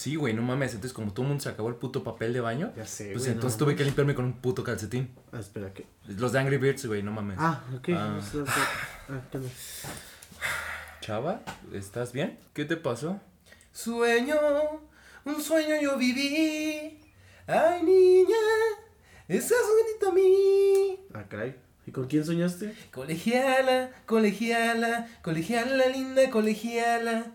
Sí, güey, no mames. Entonces, como todo el mundo se acabó el puto papel de baño, Ya sé, pues güey, entonces no tuve que limpiarme con un puto calcetín. Ah, espera, ¿qué? Los de Angry Birds, güey, no mames. Ah, ok. Ah. ah, ¿qué onda? Chava, ¿estás bien? ¿Qué te pasó? Sueño, un sueño yo viví. Ay, niña, estás bonito a mí. Ah, caray. ¿Y con quién soñaste? Colegiala, colegiala, colegiala, linda colegiala.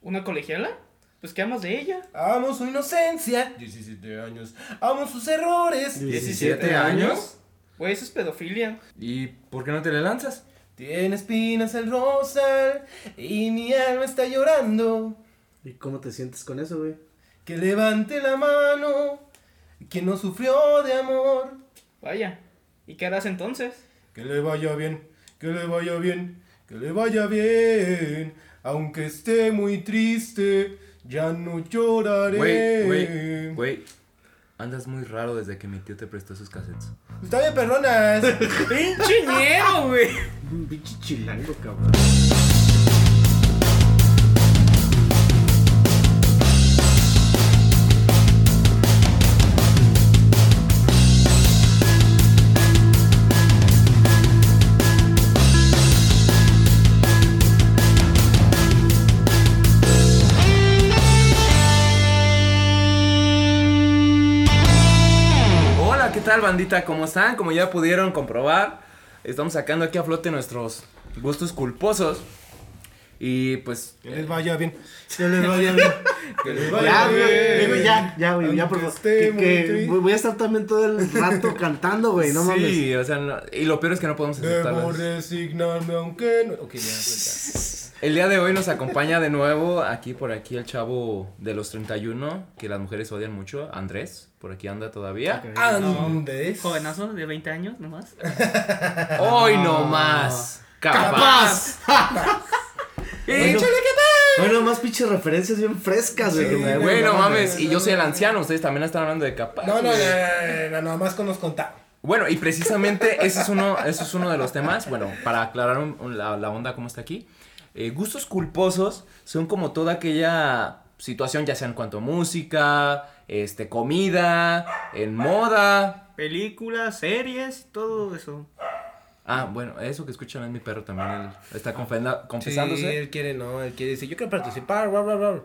¿Una colegiala? Pues qué amas de ella. Amo su inocencia. 17 años. Amo sus errores. 17 años. Güey, eso es pedofilia. ¿Y por qué no te le lanzas? Tiene espinas el rosal y mi alma está llorando. ¿Y cómo te sientes con eso, güey? Que levante la mano quien no sufrió de amor. Vaya. ¿Y qué harás entonces? Que le vaya bien, que le vaya bien, que le vaya bien. Aunque esté muy triste, ya no lloraré. Güey, güey, güey. Andas muy raro desde que mi tío te prestó esos cassettes. Está bien, perronas. ¡Pinche ñero, güey! Un pinche chilango, cabrón. Tal, bandita? ¿Cómo están? Como ya pudieron comprobar, estamos sacando aquí a flote nuestros gustos culposos. Y pues, Que les vaya bien. Que les vaya bien. Que les Ya, vaya güey, bien. güey, ya, ya, güey, ya, por favor. Que, que voy a estar también todo el rato cantando, güey, no mames. sí, o sea, no- y lo peor es que no podemos Debo aceptarlas. resignarme aunque no. Ok, ya, pues El día de hoy nos acompaña de nuevo aquí por aquí el chavo de los 31, que las mujeres odian mucho, Andrés, por aquí anda todavía. Ya. Andrés. Jovenazo de 20 años nomás. Hoy no más. Capaz. Bueno, bueno, más pinches referencias bien frescas, güey. Sí. Bueno, no mames, y yo soy el anciano, ustedes también están hablando de capaz. No, no, no, no, nada más con nos contamos. Bueno, y precisamente ese es uno, ese es uno de los temas. Bueno, para aclarar un- un- la, la onda como está aquí. eh, gustos culposos son como toda aquella situación, ya sea en cuanto a música, este, comida, en moda. Películas, series, todo eso. Ah, bueno, eso que escuchan es mi perro también. Él está confenda- Sí, confesándose. él quiere, no, él quiere decir, yo quiero participar, bla, bla, bla.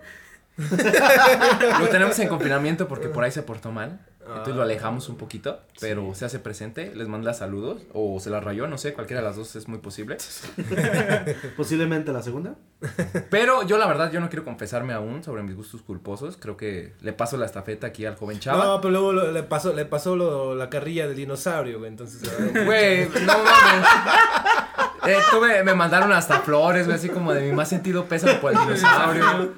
Lo tenemos en confinamiento porque por ahí se portó mal. Entonces lo alejamos un poquito, pero se hace presente, les manda saludos o se la rayó, no sé, cualquiera de las dos es muy posible. Posiblemente la segunda. Pero yo la verdad yo no quiero confesarme aún sobre mis gustos culposos, creo que le paso la estafeta aquí al joven chava. No, pero luego lo- le pasó, le pasó lo- la carrilla del dinosaurio, güey, entonces. ah, Güey, no mames. Eh, tuve, me mandaron hasta flores, güey, así como de mi más sentido pésame por el dinosaurio.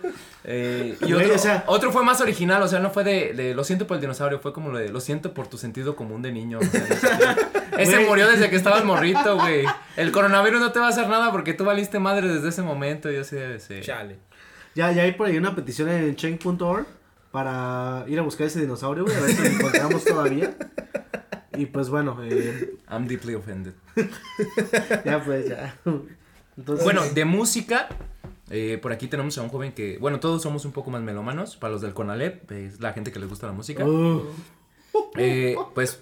Eh, y otro, o sea- otro fue más original, o sea, no fue de, de lo siento por el dinosaurio, fue como lo de lo siento por tu sentido común de niño. o sea, ese murió desde que estabas morrito, güey. El coronavirus no te va a hacer nada porque tú valiste madre desde ese momento, yo sé, sí. Chale. Ya, ya hay por ahí una petición en change.org para ir a buscar ese dinosaurio, güey, a ver si lo encontramos todavía. Y pues bueno, eh, I'm deeply offended. ya pues ya. Entonces, Bueno, de música, eh, por aquí tenemos a un joven que, bueno, todos somos un poco más melómanos, para los del Conalep, es la gente que les gusta la música. Uh, Eh, pues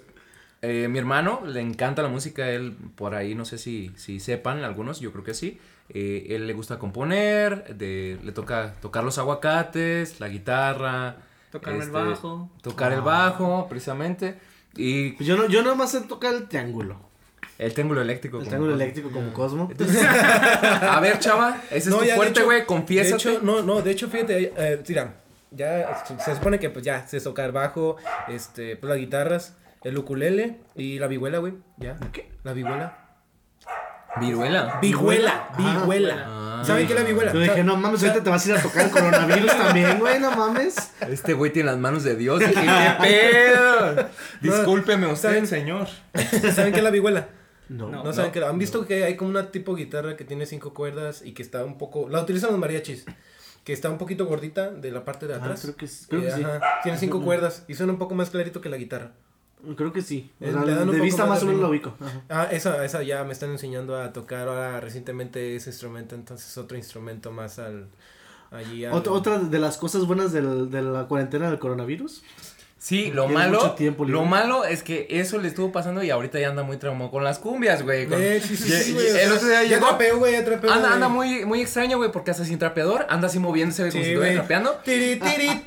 eh, mi hermano le encanta la música, él por ahí no sé si, si sepan algunos, yo creo que sí. Eh, él le gusta componer, de, le toca tocar los aguacates, la guitarra. Tocarme el este, bajo. Tocar el Ah. bajo, precisamente. Y pues yo no, yo nomás sé tocar el triángulo. El triángulo eléctrico. El como triángulo eléctrico como Cosmo. A ver, chava, ese es tu ya, de fuerte, güey, De confiésate. hecho, no, no, de hecho, fíjate, eh, mira, ya se, se supone que pues ya se toca el bajo, este, pues las guitarras, el ukulele y la vihuela, güey, ya. ¿Qué? La vihuela. Viruela. Vihuela, Ah. vihuela. Ah. ¿Saben qué es la vihuela? Yo dije, no mames, ahorita te vas a ir a tocar el coronavirus también, güey, no mames. Este güey tiene las manos de Dios. Dije, ¿Qué pedo? Discúlpeme usted, ¿saben? señor. ¿Saben qué es la vihuela? No. No. No, saben qué ¿Han visto que hay como una tipo guitarra que tiene cinco cuerdas y que está un poco, la utilizan los mariachis, que está un poquito gordita de la parte de Ah, atrás. creo que, sí, creo Eh, que sí. ajá, tiene cinco cuerdas y suena un poco más clarito que la guitarra. Creo que sí. O Eh, sea, le dan un de vista más más de o menos lo ubico. Ajá. Ah, esa, esa ya me están enseñando a tocar ahora recientemente ese instrumento, entonces otro instrumento más al, allí. Ot- al- otra de las cosas buenas del- de la cuarentena del coronavirus. Sí, lo malo, lo malo es que eso le estuvo pasando y ahorita ya anda muy traumado con las cumbias, güey. con- Eh, sí, sí, sí, güey. el otro día ya llegó, trapeó, güey, ya trapeó. anda, güey. anda muy, muy extraño, güey, porque hasta sin trapeador, anda así moviéndose güey, como si estuviera trapeando. Tiri, tiri,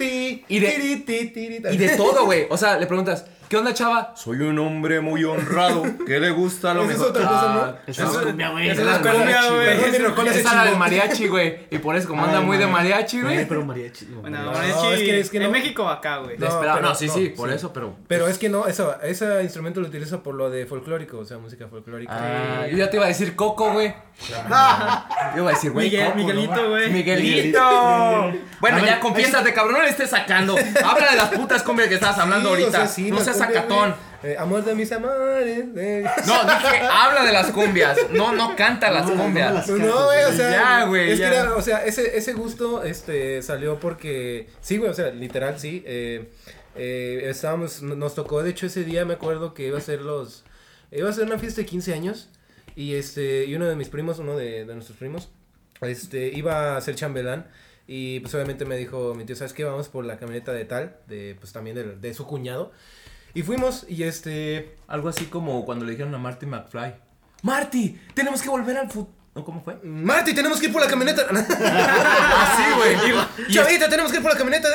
de-. Y de todo, güey. O sea, le preguntas, ¿qué onda, chava? Soy un hombre muy honrado. ¿Qué le gusta lo mejor? Ah, Esa eso- es cumbia, güey. esa es la cumbia, güey. Esa la del mariachi, güey. Y por eso, como anda muy de mariachi, güey. pero mariachi. no, Bueno, No, mariachi, es que- es que no. en México acá, güey. No, sí, sí, por eso, pero. Pero es que no, eso, ese instrumento lo utilizo por lo de folclórico, o sea, música folclórica. Ah, yo ya te iba a decir Coco, güey. Yo iba a decir, güey. Miguelito, güey. Miguelito. Bueno, ya confiésate, cabrón. No le estés sacando. Habla de las putas cumbias que estabas hablando ahorita. no seas güey. Eh, amor de mis amores. de- No, dije, habla de las cumbias. No, no canta las No, no cumbias. las- Pues no, güey, o sea, Ya, güey, es ya. que era, o sea, ese, ese gusto, este, salió porque, sí, güey, o sea, literal, sí, eh, eh, estábamos, no- nos tocó, de hecho, ese día me acuerdo que iba a ser los, iba a ser una fiesta de 15 años, y este, y uno de mis primos, uno de, de nuestros primos, este, iba a ser chambelán, y pues obviamente me dijo, mi tío, ¿sabes qué? Vamos por la camioneta de tal, de, pues también de, de su cuñado, y fuimos, y este, Algo así como cuando le dijeron a Marty McFly. Marty, tenemos que volver al futuro. ¿Cómo fue? Marty, tenemos que ir por la camioneta. Así, güey. Y- Chavita, tenemos que ir por la camioneta.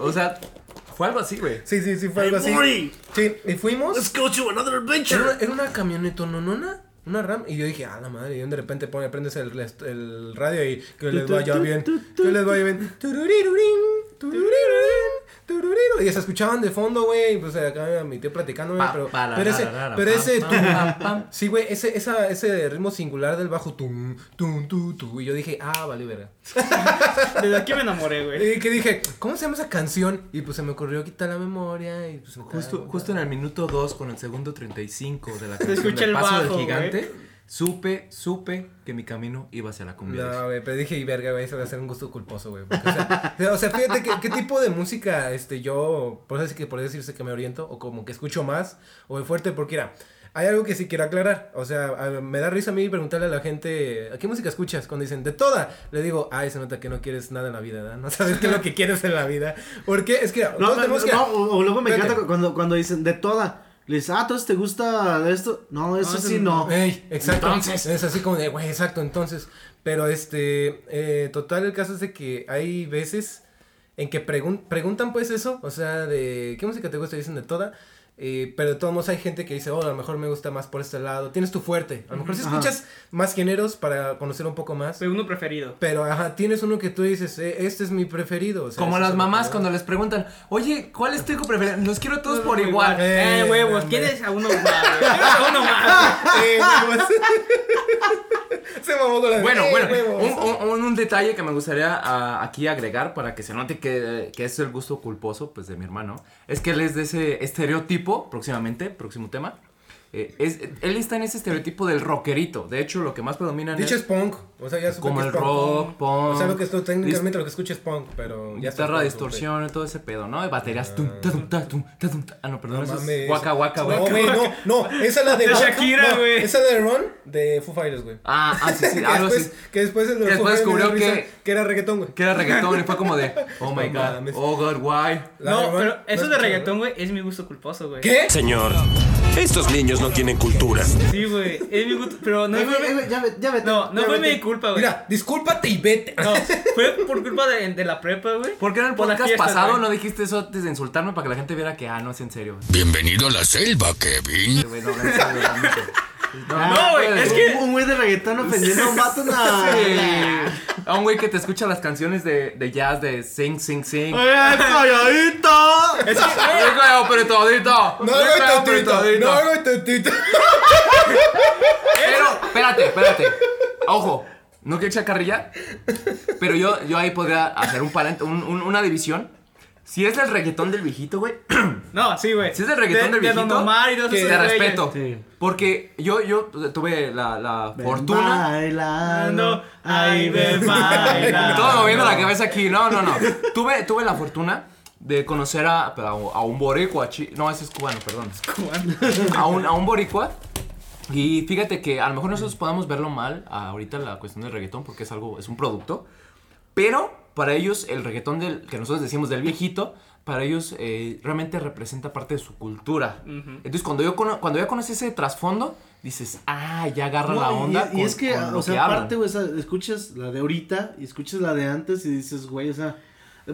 O sea, fue algo así, güey. Sí, sí, sí, fue algo así. Morty, Sí, y fuimos. Let's go to another Era adventure. una, era una camioneta nonona, una RAM. Y yo dije, ah, la madre. Y de repente pone, prendes el, el radio y que les vaya bien. Que les vaya bien. Tururirurín. Y se escuchaban de fondo, güey. y Pues acá mi tío platicándome. Pa, pero, pero ese, pero ese. Sí, güey, ese, esa, ese ritmo singular del bajo. Tum, tum, tum, tum. Y yo dije, ah, vale, verga. Desde aquí me enamoré, güey. Y que dije, ¿cómo se llama esa canción? Y pues se me ocurrió quitar la memoria y pues Justo, justo en el minuto 2 con el segundo 35 de la canción escucha del el paso bajo, del gigante, supe, supe que mi camino iba hacia la cumbia. No, güey, pero dije, y verga, güey, eso va a ser un gusto culposo, güey. porque, O sea, o sea, fíjate que, qué tipo de música, este, yo, por eso es que por decirse que me oriento, o como que escucho más, o de fuerte, porque era, hay algo que sí quiero aclarar, o sea, a- me da risa a mí preguntarle a la gente, ¿a qué música escuchas? Cuando dicen, de toda, le digo, ay, se nota que no quieres nada en la vida, ¿verdad? No sabes qué es lo que quieres en la vida, porque es que, No, no, tenemos que- no, o, o luego me Espérate. encanta cuando, cuando dicen de toda. Le dices, ah, entonces te gusta esto. No, eso No, eso sí no. Ey, exacto. Entonces. Es así como de, güey, exacto, entonces. Pero este, eh, total, el caso es de que hay veces en que pregun- preguntan pues eso, o sea, de qué música te gusta, dicen de toda. Eh, pero de todos modos hay gente que dice, oh, a lo mejor me gusta más por este lado. Tienes tu fuerte. A lo mejor si Ajá. escuchas más géneros para conocer un poco más. Fue uno preferido. Pero, ajá, tienes uno que tú dices, eh, este es mi preferido. o sea, Como las mamás cuando les preguntan, oye, ¿cuál es tu hijo preferido? Los quiero todos por igual. Eh, Eh, huevos. ¿quieres a uno más? güey? ¿Quieres a uno más? Eh. Se mamó con la Bueno, eh, bueno, un, un- un detalle que me gustaría ah, aquí agregar para que se note que, que es el gusto culposo pues de mi hermano, es que él es de ese estereotipo, próximamente, próximo tema, eh, es, él está en ese estereotipo del rockerito, de hecho lo que más predomina en Dicho es punk, o sea, ya como el punk. rock, punk, O sea, lo que esto técnicamente lo que escucho es punk, pero ya guitarra, está distorsión y todo ese pedo, ¿no? De baterías, tum, ta, tum, ta, tum, ta, tum, ta. ah no, perdón, No es guaca, guaca, No, güey, no, no, esa es la de De Shakira, no, güey. Esa de Ron de Foo Fighters, güey. Ah, ah, sí, sí, que, algo después, así. que después el de después descubrió risa, que- que era reggaetón, güey. Que era reggaetón y fue como de, oh my No god, oh god, why? De No, pero ¿no eso de reggaetón, güey, es mi gusto culposo, güey. ¿Qué? Señor, estos niños no tienen cultura. Sí, güey, es mi gusto, pero no fue... güey, ya ve- ya vete, No, no ya fue vete. mi culpa, güey. Mira, discúlpate y vete. No, fue por culpa de, de la prepa, güey. ¿Por qué en el Por podcast fiestas, pasado no dijiste eso antes de insultarme para que la gente viera que, ah, no es en serio? Bienvenido a la selva, Kevin. Güey, no, no, en serio, realmente. No, güey, es que- Un güey de reggaetón ofendiendo a un vato, no. Sí. A un güey que te escucha las canciones de, de jazz de sing, sing, sing. ¡Eh, calladito! Es que, güey, ¡Rico, apretadito! No hago apretadito! no hago tantito. Pero, espérate, espérate. Ojo, no quiero echar carrilla. Pero yo, yo ahí podría hacer un, un- un- una división. Si es el reggaetón del viejito, güey, No, sí, güey. Si es del reggaetón de, del de Don viejito, Omar y que te respeto. Sí. Porque yo, yo tuve la, la fortuna. Bailando. Ay, ven, Y baila. todo moviendo la cabeza aquí. No, no, no. Tuve, tuve la fortuna de conocer a, a, a un boricua. chi- No, ese es cubano, perdón. A un, a un boricua. Y fíjate que a lo mejor nosotros podamos verlo mal ahorita la cuestión del reggaetón porque es algo, es un producto. Pero para ellos el reggaetón del, que nosotros decimos del viejito, para ellos eh, realmente representa parte de su cultura. Entonces cuando yo cono- cuando ya conoces ese trasfondo, dices, ah, ya agarra No, la onda. Y, con- es que, con lo o sea, que aparte, güey, o sea, escuchas la de ahorita y escuchas la de antes y dices, güey, o sea,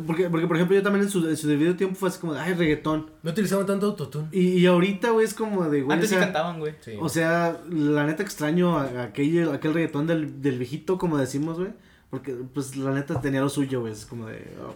porque, porque por ejemplo, yo también en su, en su debido tiempo fue así como, ay, reggaetón. No utilizaban tanto autotune. Y, y ahorita, güey, es como de, güey, o Antes sí sea, cantaban, güey. Sí. o sea, la neta extraño a, a aquel, aquel reggaetón del, del viejito, como decimos, güey, porque, pues, la neta tenía lo suyo, güey, es como de, oh,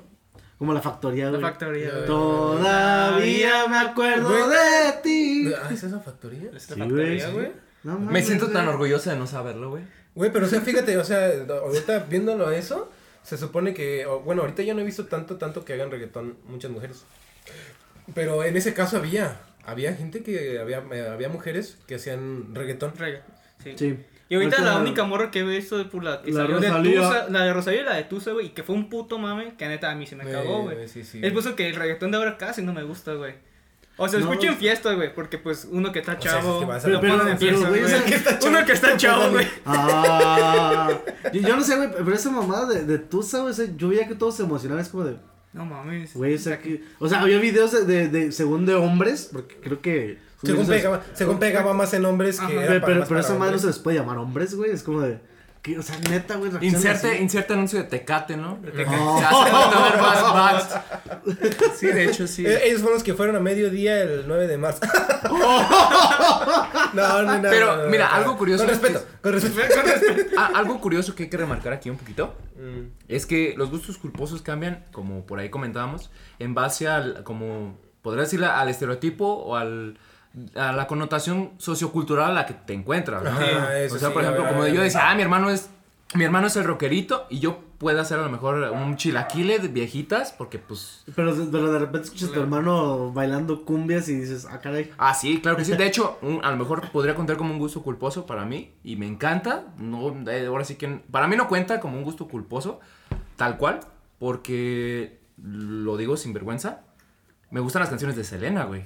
como la factoría, La güey. factoría, güey. Todavía me acuerdo Güey. de ti. Ah, ¿es esa factoría? Esta Sí, factoría, güey, sí. No Me siento güey. tan orgulloso de no saberlo, güey. Güey, pero o sea, fíjate, o sea, ahorita viéndolo eso, se supone que, bueno, ahorita ya no he visto tanto, tanto que hagan reggaetón muchas mujeres. Pero en ese caso había, había gente que, había, eh, había mujeres que hacían reggaetón. Rega, Sí. Sí. Y ahorita la única morra que he visto es por la que La salió Rosalía. de Tusa, la de Rosalía y la de Tusa, güey, y que fue un puto mame, que neta a mí se me cagó, güey. Sí, sí. Es por eso que el reggaetón de ahora casi no me gusta, güey. O sea, No, escucho en es- fiestas, güey, porque pues uno que está sea, es chavo, que lo ponen en fiestas, güey, Uno que está chavo, güey. Ah, yo, yo no sé, güey, pero esa mamada de, de Tusa, güey, yo veía que todos se emocionaban, es como de, No mames. güey, o sea, que, o sea, había videos de, de, de según de hombres, porque creo que... Según pegaba, según pegaba más en hombres que era Pero, para pero, más pero para esa madre no se les puede llamar hombres, güey, es como de, que, o sea, neta, güey, Inserte, inserte anuncio de Tecate, ¿no? Tecate. Oh. Sí, de hecho, sí. Eh, Ellos fueron los que fueron a mediodía el 9 de marzo. no, no, no. Pero, no, no, mira, no. algo curioso Con es que- respeto, con respeto. Ah, algo curioso que hay que remarcar aquí un poquito Mm. es que los gustos culposos cambian, como por ahí comentábamos, en base al, como, podría decirle, al estereotipo o al, a la connotación sociocultural a la que te encuentras, ¿no? Ajá, eso o sea, sí, por ejemplo, como yo decía, ah, mi hermano es, mi hermano es el rockerito y yo puedo hacer a lo mejor un chilaquile de viejitas porque pues... Pero, de- pero de repente escuchas a tu hermano bailando cumbias y dices, ah, caray. Ah, sí, claro que sí. De hecho, un- a lo mejor podría contar como un gusto culposo para mí y me encanta. No, eh, ahora sí que para mí no cuenta como un gusto culposo, tal cual, porque lo digo sin vergüenza. Me gustan las canciones de Selena, güey.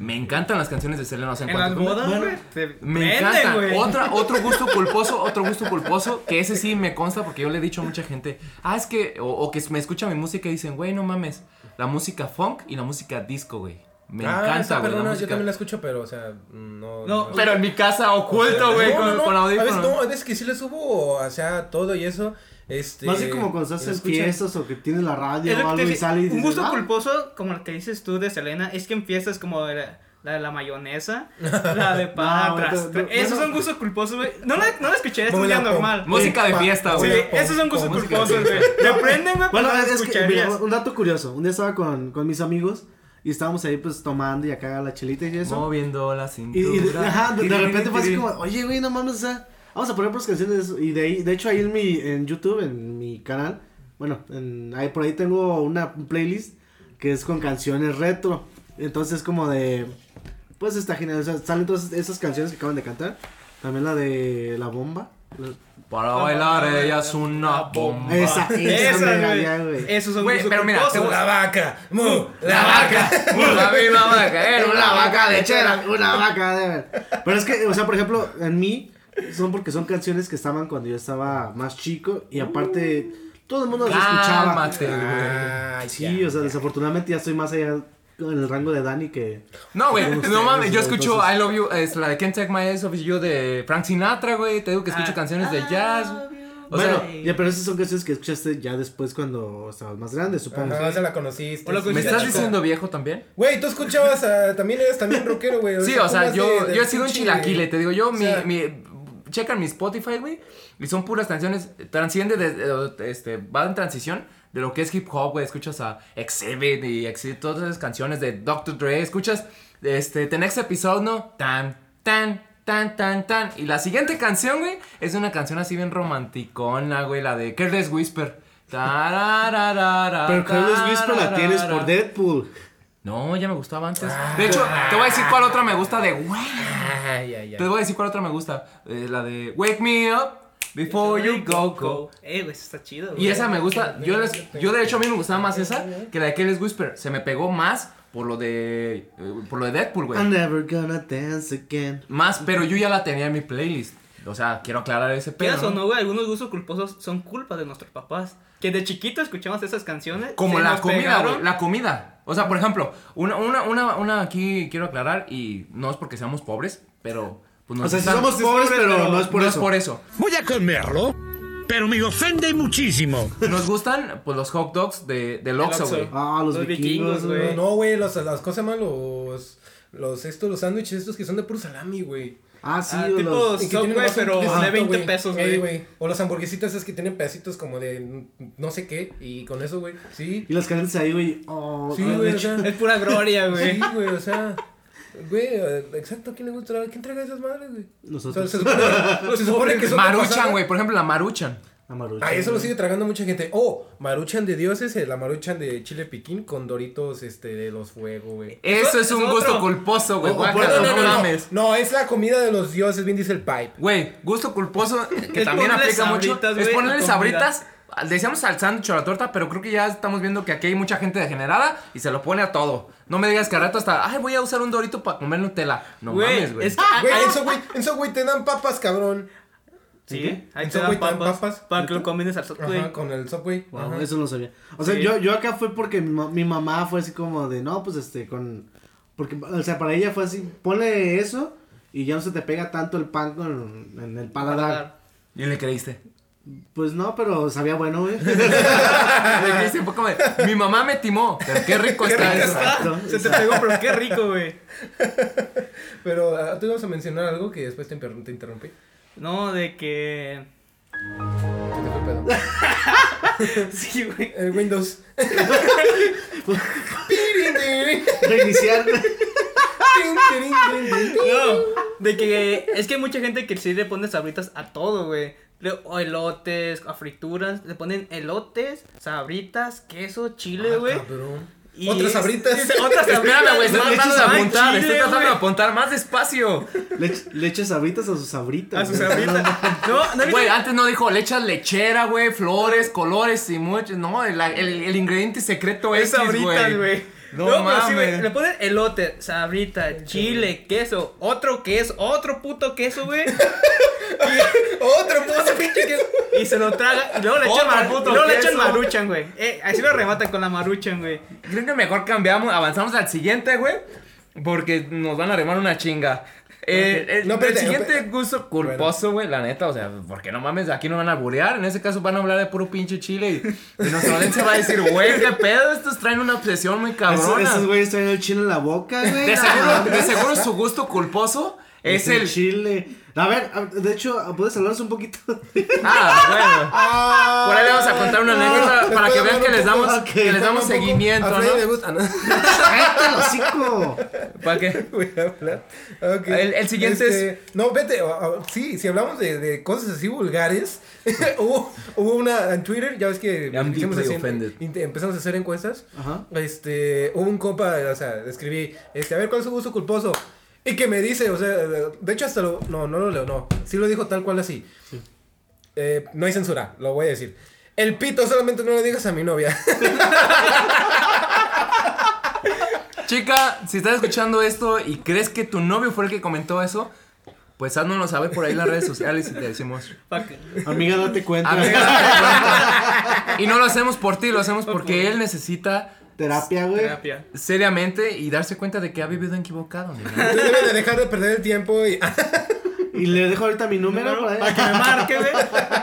Me encantan las canciones de Selena. O sea, en En las cuanto- bodas, Bueno, güey, te me prenden, encanta. güey. Otra, otro gusto culposo, otro gusto culposo, que ese sí me consta porque yo le he dicho a mucha gente, ah, es que, o, o que me escuchan mi música y dicen, güey, no mames, la música funk y la música disco, güey. Me Ah, encanta, esa, güey. la perdona, yo música- también la escucho, pero, o sea, no. No, Pero en mi casa oculto, güey, No, con, no, no, con A audífono. veces no, a veces que sí le subo, o sea, todo y eso. Este, Más así como cuando y estás en fiestas o que tienes la radio o algo te y sale y un dices, gusto ah, culposo, como el que dices tú de Selena, es que empiezas como la, la de la mayonesa, la de pan, No, pero- pero- Esos son gustos culposos, güey. No la, no la escuché, es un día normal. Música de fiesta, Sí, güey. esos son gustos culposos, güey. Te prenden, güey, Bueno, no es que, mira, un dato curioso. Un día estaba con, con mis amigos y estábamos ahí pues tomando y acá la chelita y eso. Moviendo la Y, cintura. y de, ajá, de, de repente fue así como, oye, güey, no mames, o sea, vamos a poner pues canciones de eso. Y de ahí, de hecho, ahí en mi, en YouTube, en mi canal, bueno, en, ahí por ahí tengo una un playlist que es con canciones retro. Entonces, como de, pues está genial, o sea, salen todas esas canciones que acaban de cantar. También la de La Bomba. La- Para bailar ella es una bomba. Esa, esa, güey. Esos son Güey, pero mira, La vaca, mu, la vaca. La misma vaca, era Una vaca lechera, una vaca de ver. Pero es que, o sea, por ejemplo, en mí, son porque son canciones que estaban cuando yo estaba más chico y aparte todo el mundo las escuchaba. Ay, Sí, ya. o sea, desafortunadamente ya estoy más allá en el rango de Dani que... No, güey, no mames, yo escucho entonces- I Love You, es la de Can't Take My Eyes Off You de Frank Sinatra, güey. Te digo que escucho Ah. canciones de jazz. O bueno, sea, ya, pero esas son canciones que escuchaste ya después cuando estabas más grande, supongo. Ajá, se la conociste. O la ¿me estás chico. diciendo viejo también? Güey, tú escuchabas a. También eres también rockero, güey. Sí, o sea, ¿cómo yo, de- yo he sido un chilaquile, te digo, yo, sea- mi, checan mi Spotify, güey, y son puras canciones, transciende, de, este, va en transición de lo que es hip hop, güey, escuchas a Exhibit y Exhibit, todas esas canciones de Dr. Dre, escuchas, este, The Next Episode, ¿no? Tan, tan, tan, tan, tan, y la siguiente canción, güey, es una canción así bien romanticona, güey, la de Careless Whisper. Pero Carlos Whisper la tienes por. Deadpool. No, ya me gustaba antes. De hecho, te voy a decir cuál otra me gusta de güey. Ay, ay, Te ay. voy a decir cuál otra me gusta. Eh, la de Wake Me Up Before You Go Go. Eh, güey, eso está chido, güey. Y esa me gusta. Yo, les- yo de hecho a mí me gustaba más esa que la de Careless Whisper. Se me pegó más por lo de eh, por lo de Deadpool, I'm güey. never gonna dance again. Más, pero yo ya la tenía en mi playlist. O sea, quiero aclarar ese pedo. Quieras o ¿no? no, güey, algunos gustos culposos son culpa de nuestros papás. Que de chiquito escuchamos esas canciones. Como se la nos comida, güey. La comida. O sea, por ejemplo, una, una, una, una aquí quiero aclarar y no es porque seamos pobres, pero pues nos O sea, si gustan- somos pobres, pero no es por no eso. es por eso. Voy a comerlo, pero me ofende muchísimo. Nos gustan pues los hot dogs de, del Oxxo, güey. Ah, los, Los vikingos, güey. No, güey, los- las cosas más los. Los estos, los sándwiches estos que son de puro salami, güey. Ah, sí, Ah, o tipo los... Subway, pero de 20 güey. pesos, Ey, güey. O las hamburguesitas esas que tienen pedacitos como de no sé qué. Y con eso, güey. Sí. Y las calientes ahí, güey. Oh, Sí, güey, o sea. Es pura gloria, güey. Sí, güey, o sea. Güey, exacto, ¿a quién le gusta? ¿Quién traga esas madres, güey? Nosotros. O sea, se supone, se supone que son Maruchan, güey. Por ejemplo, la Maruchan. Ah, Maruchan, Ah, eso lo güey. sigue tragando mucha gente. Oh, maruchan de dioses, la maruchan de chile piquín con doritos este, de los fuego, güey. Eso, Eso es un es gusto culposo, güey. Oh, Guácala, no, no, no, no, no. mames. No, es la comida de los dioses, bien dice el pipe. Güey, gusto culposo que Es también aplica mucho. sabritas, Es güey, ponerle a sabritas. Decíamos al sándwich o a la torta, pero creo que ya estamos viendo que aquí hay mucha gente degenerada y se lo pone a todo. No me digas que al rato hasta, ay, voy a usar un dorito para comer Nutella. No Güey, mames, güey. es que- Güey, Ah, en Subway, en Subway te dan papas, cabrón. Sí, ahí ¿En te Subway dan papas, papas? para que lo combines al Ajá, Subway. con el Subway. Wow, Ajá. eso no sabía. O sea, Sí. yo, yo acá fue porque mi, mi mamá fue así como de, no, pues este, con... Porque, o sea, para ella fue así, ponle eso y ya no se te pega tanto el pan con, en el paladar. Y le creíste. Pues no, pero sabía bueno, güey. le creíste, fue como de, mi mamá me timó, pero qué rico está rico eso. está. Exacto, Se te pegó, pero qué rico, güey. Pero ah, tú ibas a mencionar algo que después te interrumpí. No, de que. ¿Qué te fue pedo? Sí, güey. El Windows. Reiniciar. No, de que es que hay mucha gente que sí le pone sabritas a todo, güey. Le- O elotes, a frituras, le ponen elotes, sabritas, queso, chile, güey. Ah, cabrón. Y Otras es- sabritas. sí, Otras. Espérame, güey, estoy tratando de apuntar, chile, estoy tratando de apuntar más despacio. Le, ech- le echas sabritas a sus sabritas. A sus güey. sabritas. No, no Güey, antes no dijo le echas lechera, güey, flores, colores y muchos. No, el, el, el ingrediente secreto es es sabritas, güey. No, pero sí, mames. güey, le ponen elote, sabrita, chile, queso, otro queso, otro puto queso, güey. Otro puto pinche que. Y se lo traga. Y luego le echan, mar- puto y luego le echan queso. maruchan, güey. Eh, así lo rematan con la maruchan, güey. Creo que mejor cambiamos, avanzamos al siguiente, güey. Porque nos van a remar una chinga. Eh, el, No, el siguiente no, gusto culposo, güey, la neta, o sea, porque no mames, aquí no van a burear, en ese caso van a hablar de puro pinche chile y, y nuestra audiencia va a decir, güey, qué pedo, estos traen una obsesión muy cabrona. esos güeyes traen el chile en la boca, güey. de, seguro, de seguro su gusto culposo es el... chile. A ver, de hecho, ¿puedes hablarnos un poquito? Ah, bueno. Por ahí le vamos a contar una anécdota para que vean que les damos, que les damos seguimiento, a Freddy le ¿no? gusta. Ah, no. ¡Cállate el hocico! ¿Para qué? Voy a hablar. Ok. El- el siguiente Este, No, vete. sí, si hablamos de, de cosas así vulgares. hubo, hubo una en Twitter, ya ves que empezamos a hacer encuestas. Ajá. Este, hubo un compa, o sea, escribí, este, a ver, ¿cuál es su gusto culposo? Y que me dice, o sea, de hecho hasta lo, no, no lo leo, no, sí lo dijo tal cual así. Eh, no hay censura, lo voy a decir. El pito solamente no le digas a mi novia. Chica, si estás escuchando esto y crees que tu novio fue el que comentó eso, pues haznoslo saber por ahí en las redes sociales y te decimos. Pa' que- Amiga, date cuenta. "Amiga, date cuenta". Y no lo hacemos por ti, lo hacemos porque él necesita Terapia, güey. Terapia. seriamente y darse cuenta de que ha vivido equivocado. Tú debes de dejar de perder el tiempo y... Y le dejo ahorita mi número ahí. Para que me marque, güey.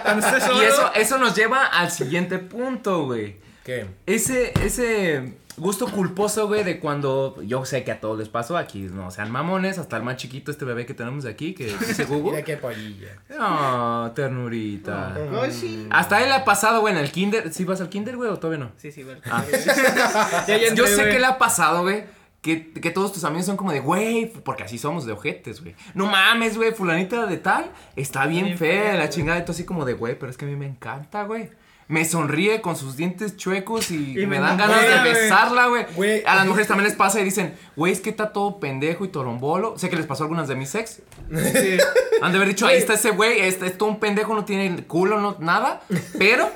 Cuando esté solo. Y eso, eso nos lleva al siguiente punto, güey. ¿Qué? Ese, ese gusto culposo, güey, de cuando yo sé que a todos les pasó, aquí no sean mamones, hasta el más chiquito, este bebé que tenemos aquí, que dice Mira Google. qué pollilla. No, ternurita. Ay, sí. Hasta él le ha pasado, güey, en el kinder. ¿Sí vas al kinder, güey, o todavía no? Sí, sí, güey. Ah. Ya, ya Yo sé que le ha pasado, güey. Que, que todos tus amigos son como de, güey, porque así somos de ojetes, güey. No mames, güey, fulanita de tal está bien bien fea, fea, la chingada. Y tú así como de, güey, pero es que a mí me encanta, güey. Me sonríe con sus dientes chuecos y, Y me dan ganas de besarla, güey. A las mujeres también les pasa y dicen, güey, es que está todo pendejo y torombolo. Sé que les pasó a algunas de mis ex. Sí. Han de haber dicho, ahí está ese güey, este es todo un pendejo, no tiene culo, no, nada. Pero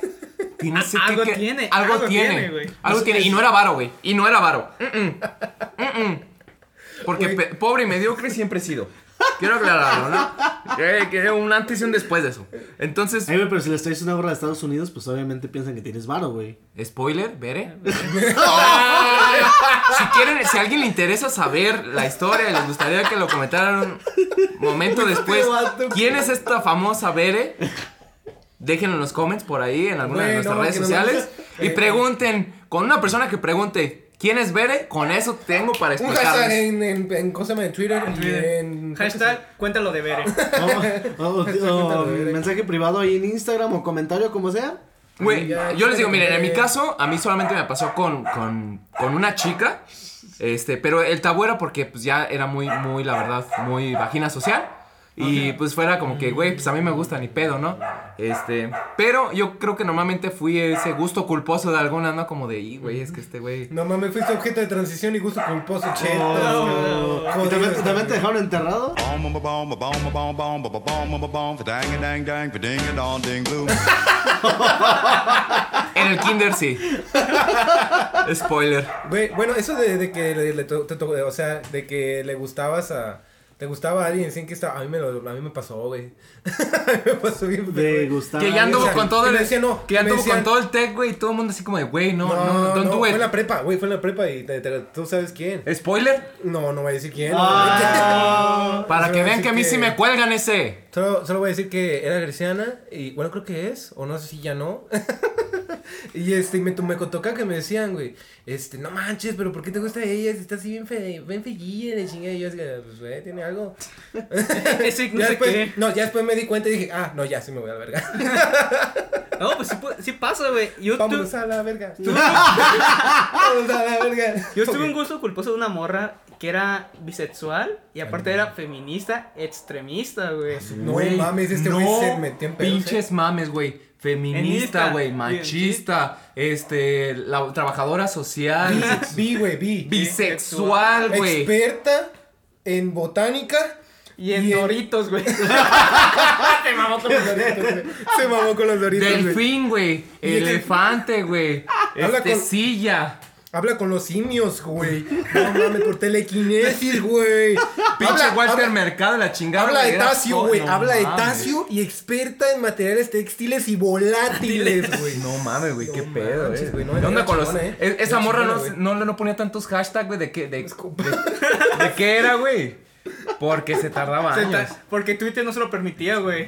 tiene ese Algo que- tiene, algo, algo tiene, algo tiene. Y no era varo, güey. Y no era varo. Mm, mm. Mm, mm. Porque pobre y mediocre siempre he sido. Quiero aclararlo, ¿no? Que, que un antes y un después de eso. Entonces, Ay, güey, pero si les traes una gorra de Estados Unidos, pues obviamente piensan que tienes varo, güey. spoiler, veré. si quieren, si a alguien le interesa saber la historia y les gustaría que lo comentaran un momento después, ¿quién es esta famosa Bere? Déjenlo en los comments por ahí, en alguna de nuestras redes sociales. Y eh, pregunten, con una persona que pregunte, ¿quién es Bere? Con eso tengo para Un hashtag explicarles. en, en, en, ¿cómo se llama? en Twitter y en... Hashtag, cuéntalo de Bere. O, o- o mensaje privado ahí en Instagram o comentario, como sea. Güey, Ya, yo les digo, miren, en mi caso, a mí solamente me pasó con, con, con una chica. Este, pero el tabú era porque pues ya era muy, muy, la verdad, muy vagina social. Y pues fuera como que, güey, pues a mí me gusta ni pedo, ¿no? Este, pero yo creo que normalmente fui ese gusto culposo de alguna, ¿no? Como de, y güey, es que este güey. No mames, fuiste objeto de transición y gusto culposo, oh, che. Oh, oh, también, te enterrado? en el kinder sí. Spoiler. Güey, bueno, eso de, que le, le o sea, de que le gustabas a te gustaba alguien sin que estaba... A mí me, lo, a mí me pasó, güey. a mí me pasó bien. Güey. gustar. Que ya anduvo o sea, con todo el. me decían, no, que ya me anduvo decían- con todo el tech, güey, y todo el mundo así como de, güey, no, No, no, no, no, fue en la prepa, güey, fue en la prepa y te- te- tú sabes quién. Spoiler. No, no voy a decir quién. Ah. Para que vean que a mí sí me cuelgan ese. Solo, solo voy a decir que era greciana y bueno, creo que es, o no sé si ya no. y este, me, me toca que me decían, güey, este, no manches, pero ¿por qué te gusta ella? Está así bien, fe, bien de chingada. Y yo, es que, pues, güey, tiene algo. Ese no ya después, no, ya después me di cuenta y dije, ah, no, ya sí me voy a la verga. No, pues sí, sí pasa, güey. Yo, tu- Vámonos a la verga. Vámonos a la verga. yo tuve un gusto culposo de una morra que era bisexual y aparte era feminista extremista, güey. No mames, este güey se metió en pedos. ¿eh? Pinches mames, güey. Feminista, güey. bien, Machista. Este. La trabajadora social. Vi, güey, vi. bisexual, güey. Experta en botánica. Y en Y Doritos, güey. Se mamó con los doritos, güey. Se mamó con los doritos, güey. Delfín, güey. El- Elefante, güey. Este, con- silla. Habla con los simios, güey. No mames, por telequinesis, güey. Pinche Habla- Walter habla- Mercado, la chingada. Habla de Tacio, güey. no Habla de mames. Tacio y experta en materiales textiles y volátiles, güey. No mames, güey, qué No pedo, eh. güey, no, ¿Qué era onda con los.? eh. es- Esa morra güey. no, no ponía tantos hashtags, güey, de qué, de, de, de qué era, güey. Porque se tardaba Se años. ta- Porque Twitter no se lo permitía, güey.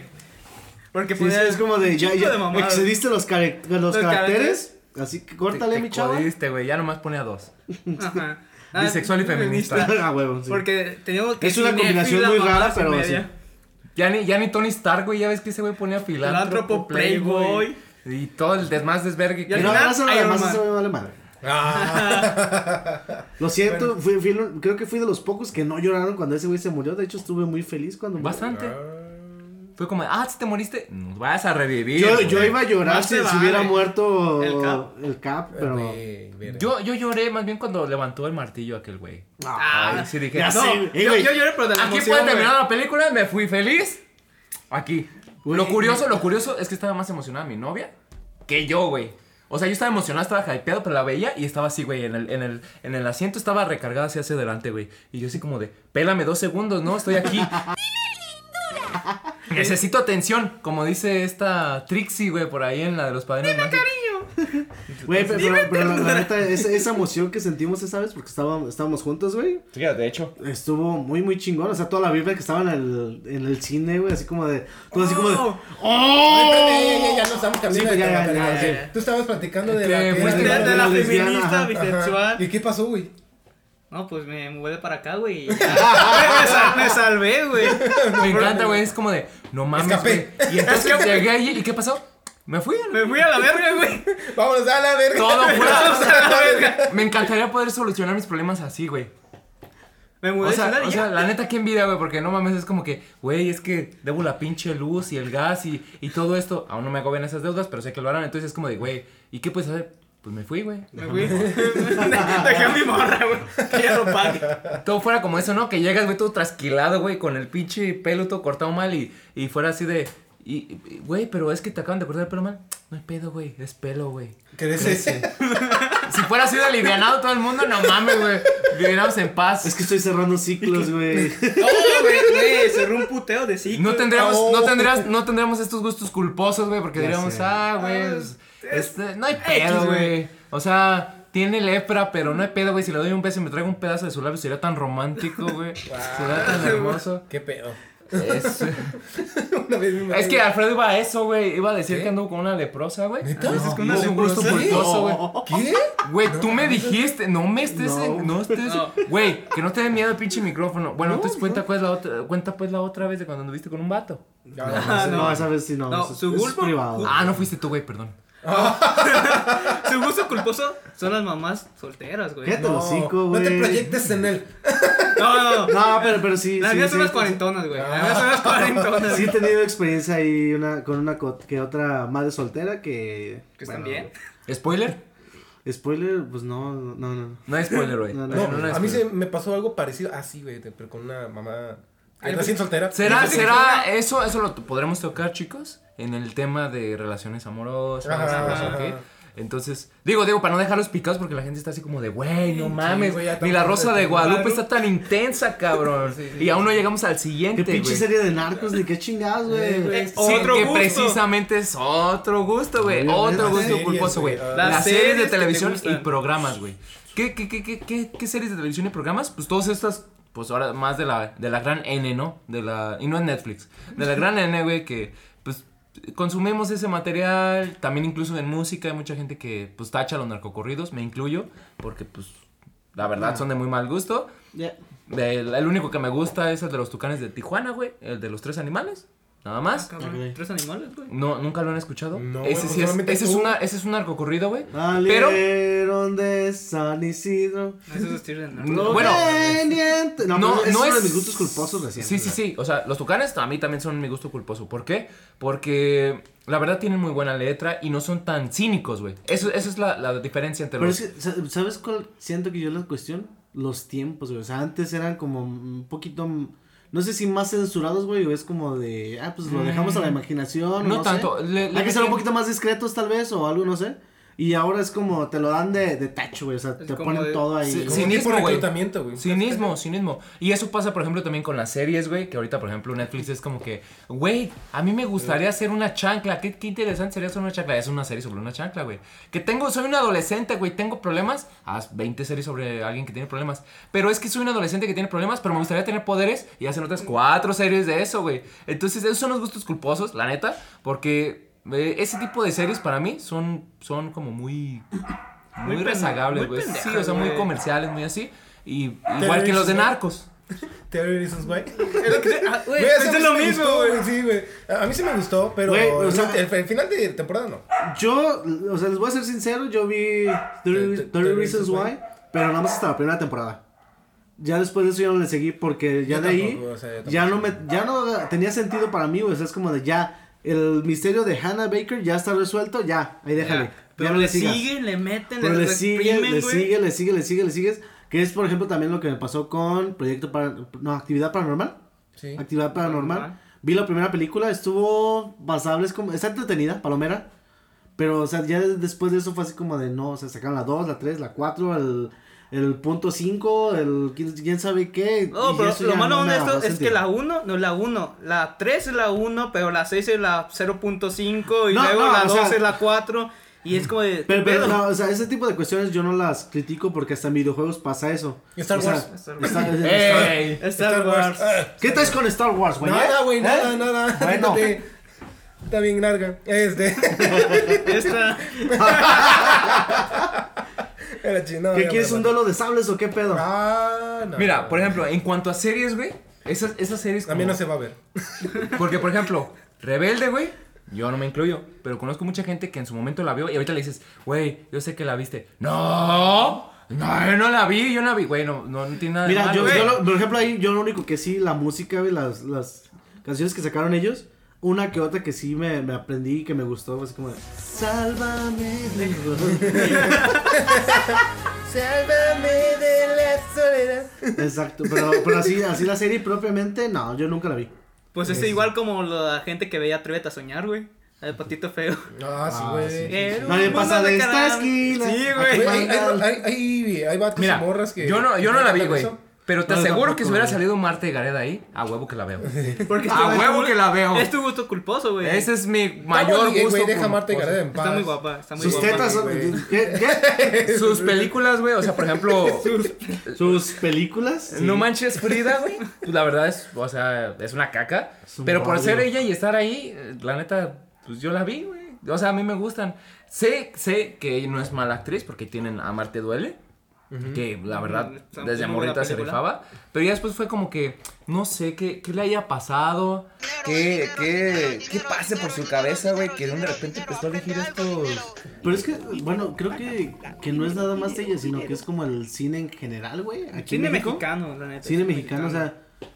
Porque Sí, es como de ya, ya de excediste los, los, Los caracteres. Así que córtale, te mi chavo. jodiste, güey. Ya nomás ponía dos. Ajá. Ah, Bisexual y feminista. ah, huevo, sí. Porque teníamos que Es una combinación muy rara, pero media. Ya ni, ya ni Tony Stark, güey. Ya ves que ese güey ponía filántropo, Filántropo, playboy. Y todo el desmás desvergue Y al No, final, además Man. eso me vale madre. Ah. Lo siento, fui- fui lo- creo que fui de los pocos que no lloraron cuando ese güey se murió. De hecho, estuve muy feliz cuando murió. Fue como, ah, si te moriste, nos vas a revivir. Yo, yo iba a llorar Más si, te si hubiera vale. muerto El Cap. el Cap, pero. Verga. Yo, yo lloré más bien cuando levantó el martillo aquel güey. Ah, Ay, sí dije, no, No, eh, yo, güey. yo lloré, pero de la Aquí emoción, puede terminar la película, me fui feliz. Aquí. Güey. Lo curioso, lo curioso es que estaba más emocionada mi novia que yo, güey. O sea, yo estaba emocionado, estaba hypeado, pero la veía y estaba así, güey, en el, en el, en el asiento estaba recargada hacia hacia adelante, güey. Y yo así como de, pélame dos segundos, ¿no? Estoy aquí. Necesito atención, como dice esta Trixie, güey, por ahí en la de los padrinos mágicos. Güey, pero, pero- pero la, neta, esa, esa emoción que sentimos esa vez, porque estábamos, estábamos juntos, güey, Fíjate, de hecho. estuvo muy, muy chingón. O sea, toda la vibra que estaba en el, en el cine, güey, así como de. Todo así como de. Oh, ¡Oh! Ay, ya, ya, ya no estamos cambiando Sí, ya, ya, ya, ya, sí. Tú estabas platicando de la... de, la, feminista, bisexual. ¿Y qué pasó, güey? No, pues me mudé para acá, güey. me, sal- me salvé, güey. Me encanta, güey, es como de, no mames, Escapé. güey. Y entonces llegué allí, ¿y qué pasó? Me fui. a la- Me fui a la verga, güey. Vámonos a la verga. Todo Vamos fuera. a la verga. Me encantaría poder solucionar mis problemas así, güey. Me mudé O sea, o la neta, qué envidia, güey, porque no mames, es como que, güey, es que debo la pinche luz y el gas y, y todo esto. Aún no me agobian esas deudas, pero sé que lo harán. Entonces es como de, güey, ¿y qué puedes hacer? Pues me fui, güey. Me fui. Dejé a mi morra, güey. Que ya lo pague. Todo fuera como eso, ¿no? Que llegas, güey, todo trasquilado, güey, con el pinche pelo todo cortado mal y, y fuera así de. Y, güey, pero es que te acaban de cortar el pelo mal. No hay pedo, güey, es pelo, güey. Crece. si fuera así de alivianado todo el mundo, no mames, güey. Viviéramos en paz. Es que estoy cerrando ciclos, güey. Oh, güey, cerró un puteo de ciclo. No tendríamos, Oh. no tendrías, no tendríamos estos gustos culposos, güey, porque Ya diríamos, sé. ah, güey, es- este, no hay pedo, güey. O sea, tiene lepra, pero no hay pedo, güey. Si le doy un beso y me traigo un pedazo de su labio, sería tan romántico, güey. Sería tan hermoso. Qué pedo. Es, Una vez mi es que Alfredo iba a eso, güey. Iba a decir ¿Qué? que anduvo con una leprosa, güey. ¿Neta? No, ¿Dices con una un gusto culposo, güey. ¿Qué? Güey, tú me dijiste, no me estés, No. en- no estés, No. güey, que no te dé miedo el pinche micrófono. Bueno, No, entonces cuenta pues la otra, cuenta pues la otra vez de cuando anduviste con un vato. Ah, No, no. esa vez sí no. No, eso es- su eso es privado. Ah, no fuiste tú, güey, perdón. Su gusto culposo son las mamás solteras, güey. El No, hocico, no güey. te proyectes en él. No, no, no. No, pero, pero sí. Las sí, mías sí, son las sí, cuarentonas, güey. Las mías son las cuarentonas. Sí he tenido experiencia ahí una, con una que otra madre soltera que... Que están bueno, bien. ¿Spoiler? Spoiler, pues no, no, no. No hay spoiler, güey. No, no, No, no, no a mí se me pasó algo parecido. Ah, sí, güey, pero con una mamá recién soltera. ¿Será, será eso, eso lo podremos tocar, chicos? En el tema de relaciones amorosas, ajá. qué. Entonces, digo, digo, para no dejarlos picados porque la gente está así como de, güey, no mames, güey, ni la Rosa de de Guadalupe está tan intensa, cabrón. Sí, sí. Y aún no llegamos al Qué siguiente, pinche güey. serie de narcos, ni qué chingados, Eh, güey. Sí, Otro que gusto. precisamente es otro gusto, güey. Otro gusto series, culposo, güey. Las, Las series series de televisión y programas, güey. ¿Qué, qué, qué, qué, qué, qué series de televisión y programas? Pues todas estas, pues ahora más de la, de la gran N, ¿no? De la, y no en Netflix. De la gran N, güey, que pues consumimos ese material. También incluso en música hay mucha gente que pues tacha los narcocorridos, me incluyo, porque pues la verdad son de muy mal gusto. El, el único que me gusta es el de los tucanes de Tijuana, güey. El de los tres animales. Nada más. Cabrón, Ok. Tres animales, güey. No, nunca lo han escuchado. No, ese pues sí es, ese es una, ese es un narcocorrido, güey. Pero de San Isidro. Eso es de. Lo Bueno. No, No, no, es no uno es de mis gustos culposos recién. Sí, sí, sí. O sea, los tucanes a mí también son mi gusto culposo. ¿Por qué? Porque la verdad tienen muy buena letra y no son tan cínicos, güey. Eso, eso es la, la diferencia entre Pero los. es que, sa- ¿sabes cuál siento que yo la cuestión? Los tiempos, güey. O sea, antes eran como un poquito. No sé si más censurados, güey, o es como de. Ah, pues lo dejamos a la imaginación. o Mm. No sé. tanto, le- le Hay que ser un poquito más discretos, tal vez, o algo, no sé. Y ahora es como te lo dan de, de tacho, güey. O sea, Es te ponen de- todo ahí. Sí, Cinismo, güey. Cinismo, cinismo. Y eso pasa, por ejemplo, también con las series, güey. Que ahorita, por ejemplo, Netflix es como que, güey, a mí me gustaría hacer una chancla. Qué, qué interesante sería hacer una chancla. Es una serie sobre una chancla, güey. Que tengo, soy un adolescente, güey. Tengo problemas. Haz 20 series sobre alguien que tiene problemas. Pero es que soy un adolescente que tiene problemas, pero me gustaría tener poderes. Y hacen otras cuatro series de eso, güey. Entonces, esos son los gustos culposos, la neta. Porque eh, ese tipo de series para mí son, son como muy. Muy, Muy rezagables, güey. Sí, o sea, muy comerciales, muy así. Y igual que los de narcos. Theory Reasons Why. Güey, es a mí lo sí me mismo, gustó, güey. Sí, güey. A mí sí me gustó, pero Güey, o sea- el, el final de temporada no. Yo, o sea, les voy a ser sincero, yo vi 30, Te- te- 30 te- Reasons Why, pero nada más hasta la primera temporada. Ya después de eso ya no le seguí porque ya Yo de ahí o sea, ya no me ya no tenía sentido para mí, güey, o sea, es como de ya el misterio de Hannah Baker ya está resuelto, ya, ahí déjale. Ya, Ya, Pero no le le siguen, le meten, Pero le sigue, le sigue, le sigue, le sigue, le sigues, que es por ejemplo también lo que me pasó con Proyecto para no, Actividad Paranormal. Sí. Actividad Paranormal. Paranormal. Vi la primera película, estuvo basable, es como, está entretenida, palomera. Pero, o sea, ya después de eso fue así como de, no, o sea, sacaron la 2, la 3, la 4, el, el punto 5, el quién, quién sabe qué. No, y pero eso lo malo no de esto es que la 1 no es la 1, la 3 es la 1, pero la 6 es la 0.5 y No, luego no, la o 2 sea- es la 4 y es como de... Pero, pero no, o sea, ese tipo de cuestiones yo no las critico porque hasta en videojuegos pasa eso. Star O sea, Wars. Star Wars. Star- Wars. ¿Qué traes con Star Wars, güey? Nada, güey, ¿Eh? nada, nada. Bueno. Está bien larga. Este. Esta... Era chino. ¿Qué quieres, un duelo de sables o qué pedo? Ah, no. Mira, por ejemplo, en cuanto a series, güey. Esas, esas series. A mí como- no se va a ver. Porque, por ejemplo, Rebelde, güey. Yo no me incluyo. Pero conozco mucha gente que en su momento la vio y ahorita le dices, güey, yo sé que la viste. No, no, yo no la vi, yo no la vi. Güey, no, no, no tiene nada de Mira, malo, yo, güey. yo lo- por ejemplo, ahí yo lo único que sí, la música, güey, las, las canciones que sacaron ellos, una que otra que sí me, me aprendí y que me gustó, así como de, Sálvame del Sálvame de la soledad. Exacto, pero, pero así, así la serie propiamente, no, yo nunca la vi. Pues es igual como la gente que veía Atrévete a soñar, güey. El patito feo. Ah, sí, güey. Nadie mundo pasa de esta esquina. Sí, Güey, hay, hay, hay, hay, hay vatos Mira, y morras que. yo no, yo no la vi, güey. Pero te No, aseguro tampoco, que si hubiera salido Marta y Gareda ahí, a huevo que la veo. Porque A huevo que la veo. Es tu gusto culposo, güey. Ese es mi mayor gusto. güey, deja a Marta y Gareda en paz. Está muy guapa, está muy Sus guapa. tetas son. ¿Qué? qué? Sus películas, güey, o sea, por ejemplo, Sus películas. sí. No manches Frida, güey. Pues la verdad es, o sea, es una caca. Es un Pero por ser ella y estar ahí, la neta, pues yo la vi, güey. O sea, a mí me gustan. Sé, sé que ella no es mala actriz porque tienen a Que la verdad, Mm, está desde morrita se rifaba. Pero ya después fue como que, no sé, qué, qué le haya pasado. Qué, qué, qué pase por su cabeza, güey. Que de repente empezó a elegir estos. Pero es que, bueno, creo que, que no es nada más de ella, sino que es como el cine en general, güey. Cine México. mexicano, la neta. Cine mexicano, o sea,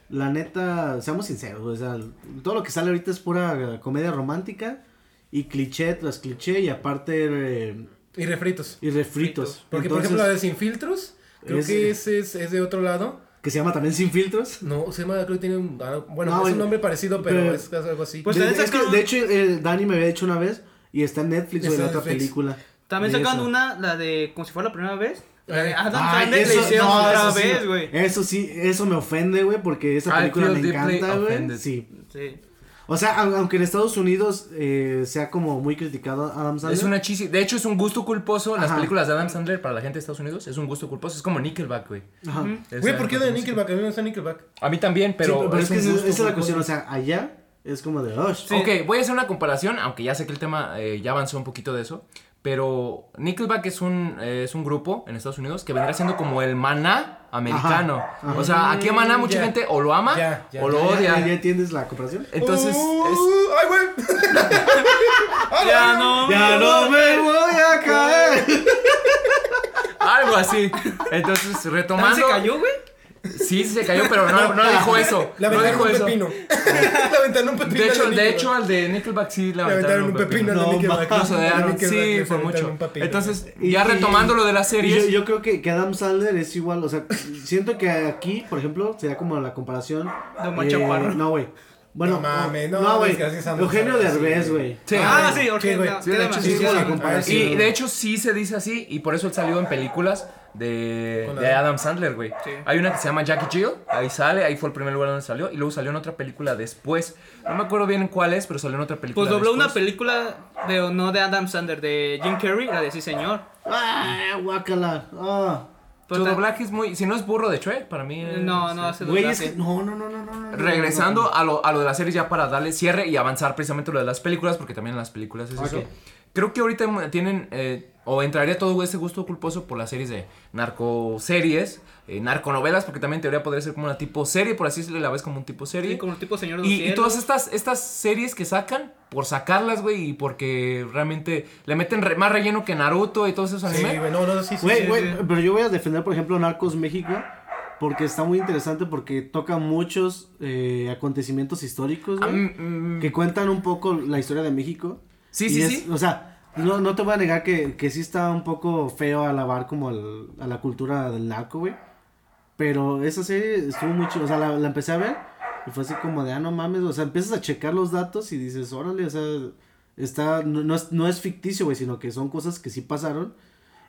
la neta, seamos sinceros, o sea, todo lo que sale ahorita es pura comedia romántica y cliché tras cliché y aparte eh, Y refritos. y refritos. Porque, por ejemplo, la de Sin Filtros, creo es- que ese es, es de otro lado. que se llama también Sin Filtros. No, se llama, creo que tiene un. ah, Bueno, No, es un nombre parecido, pero, pero- es algo así. Pues de, también es que, sacaron- de hecho, eh, Dani me había dicho una vez y está en Netflix o en otra Netflix. película. También eso. una, la de como si fuera la primera vez. De Eh. Adam Ay, Sandler le eso- hicieron no, otra vez, güey. Eso sí, eso me ofende, güey, porque esa película me encanta, güey. Sí. Sí. O sea, au- aunque en Estados Unidos eh, sea como muy criticado Adam Sandler. Es una chisi. De hecho, es un gusto culposo. Las Ajá. películas de Adam Sandler para la gente de Estados Unidos es un gusto culposo. Es como Nickelback, güey. Ajá. Es Güey, ¿por qué de. Nickelback? A mí me gusta Nickelback. A mí también, pero. Sí, pero es, que esa, es la cuestión, o sea, allá es como de, oh, Ok, voy a hacer una comparación, aunque ya sé que el tema eh, ya avanzó un poquito de eso. Pero Nickelback es un, eh, es un grupo en Estados Unidos que vendrá siendo como el maná americano. Ajá, ajá. O sea, aquí a maná mucha Ya. gente o lo ama o lo ¿Ya, odia. ya, entiendes la comparación? Entonces, Uh, es, ¡Ay, güey! Ya no. Ya no me voy a caer. algo así. Entonces, ¿También retomando. se cayó, güey? Sí, se cayó, pero no, no dijo eso. Le No aventaron dijo un eso. pepino. Le aventaron un pepino. De hecho, al de Nickelback. hecho, al de Nickelback sí le aventaron un pepino. al No, Nickelback sí, fue mucho. Entonces, Y- ya retomando lo de las Y yo, creo que, que Adam Sandler es igual, o sea, siento que aquí, por ejemplo, sería como la comparación. De Chaparro. No, güey. Bueno, No mames, no, no, güey. a Eugenio Derbez, sí. güey. Sí. Ah, sí, Sí, ok. güey. no, Sí, de hecho, sí, sí, sí, la sí. comparación. Y de hecho sí se dice así y por eso él salió en películas de, de Adam. Adam Sandler, güey. Sí. Hay una que se llama Jackie Jill, ahí sale, ahí fue el primer lugar donde salió y luego salió en otra película después. No me acuerdo bien en cuál es, pero salió en otra película Pues dobló una película de no de Adam Sandler, de Jim Carrey, la de Sí Señor. Ah, guácala. Ah. Pues Su doblaje es muy, si no es burro de Shrek, para mí es- No, no hace Güey, es doblaje. que. No, no, no, no, no. Regresando no, no. a lo, a lo de las series ya para darle cierre y avanzar precisamente lo de las películas, porque también en las películas es eso. Creo que ahorita tienen, eh, o entraría todo ese gusto culposo por las series de narcoseries, eh, narconovelas, porque también en teoría podría ser como una tipo serie, por así decirlo, la ves como un tipo serie. Sí, como el tipo Señor de los Y, y todas estas, estas series que sacan, por sacarlas, güey, y porque realmente le meten re- más relleno que Naruto y todos esos Sí, animes. güey, no, no, sí, sí. Güey, sí, güey, sí. pero yo voy a defender, por ejemplo, Narcos México. Porque está muy interesante porque toca muchos eh, acontecimientos históricos, Ah, güey. mm, mm, que cuentan un poco la historia de México. Sí, Y sí, es- sí. O sea, no, no te voy a negar que, que sí está un poco feo alabar como al- a la cultura del narco, güey. Pero esa serie estuvo muy chido. O sea, la, la empecé a ver y fue así como de, ah, no mames. O sea, empiezas a checar los datos y dices, órale, o sea, está, no, no es, no es ficticio, güey, sino que son cosas que sí pasaron.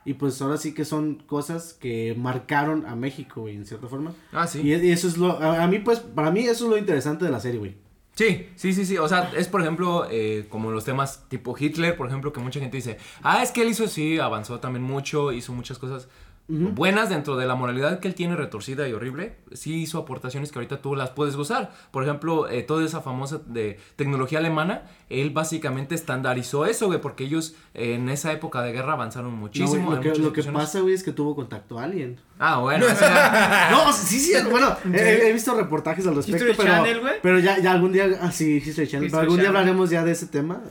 Y pues ahora sí que son cosas que marcaron a México, güey, en cierta forma. Ah, sí. Y, y eso es lo, a, a mí pues, para mí eso es lo interesante de la serie, güey. Sí, sí, sí, sí. O sea, es por ejemplo eh, como los temas tipo Hitler, por ejemplo, que mucha gente dice, ah, es que él hizo sí, avanzó también mucho, hizo muchas cosas buenas dentro de la moralidad que él tiene retorcida y horrible. Sí hizo aportaciones que ahorita tú las puedes gozar. Por ejemplo, eh, toda esa famosa de tecnología alemana, él básicamente estandarizó eso, güey, porque ellos eh, en esa época de guerra avanzaron No, muchísimo. güey, lo, que, lo pasa, güey, es que tuvo contacto a alguien. Ah, bueno, o sea, No, sí, sí, bueno, he, he visto reportajes al respecto, History pero, Channel, güey. pero ya, ya algún día, ah, sí, History Channel, History pero algún día hablaremos ya de ese tema.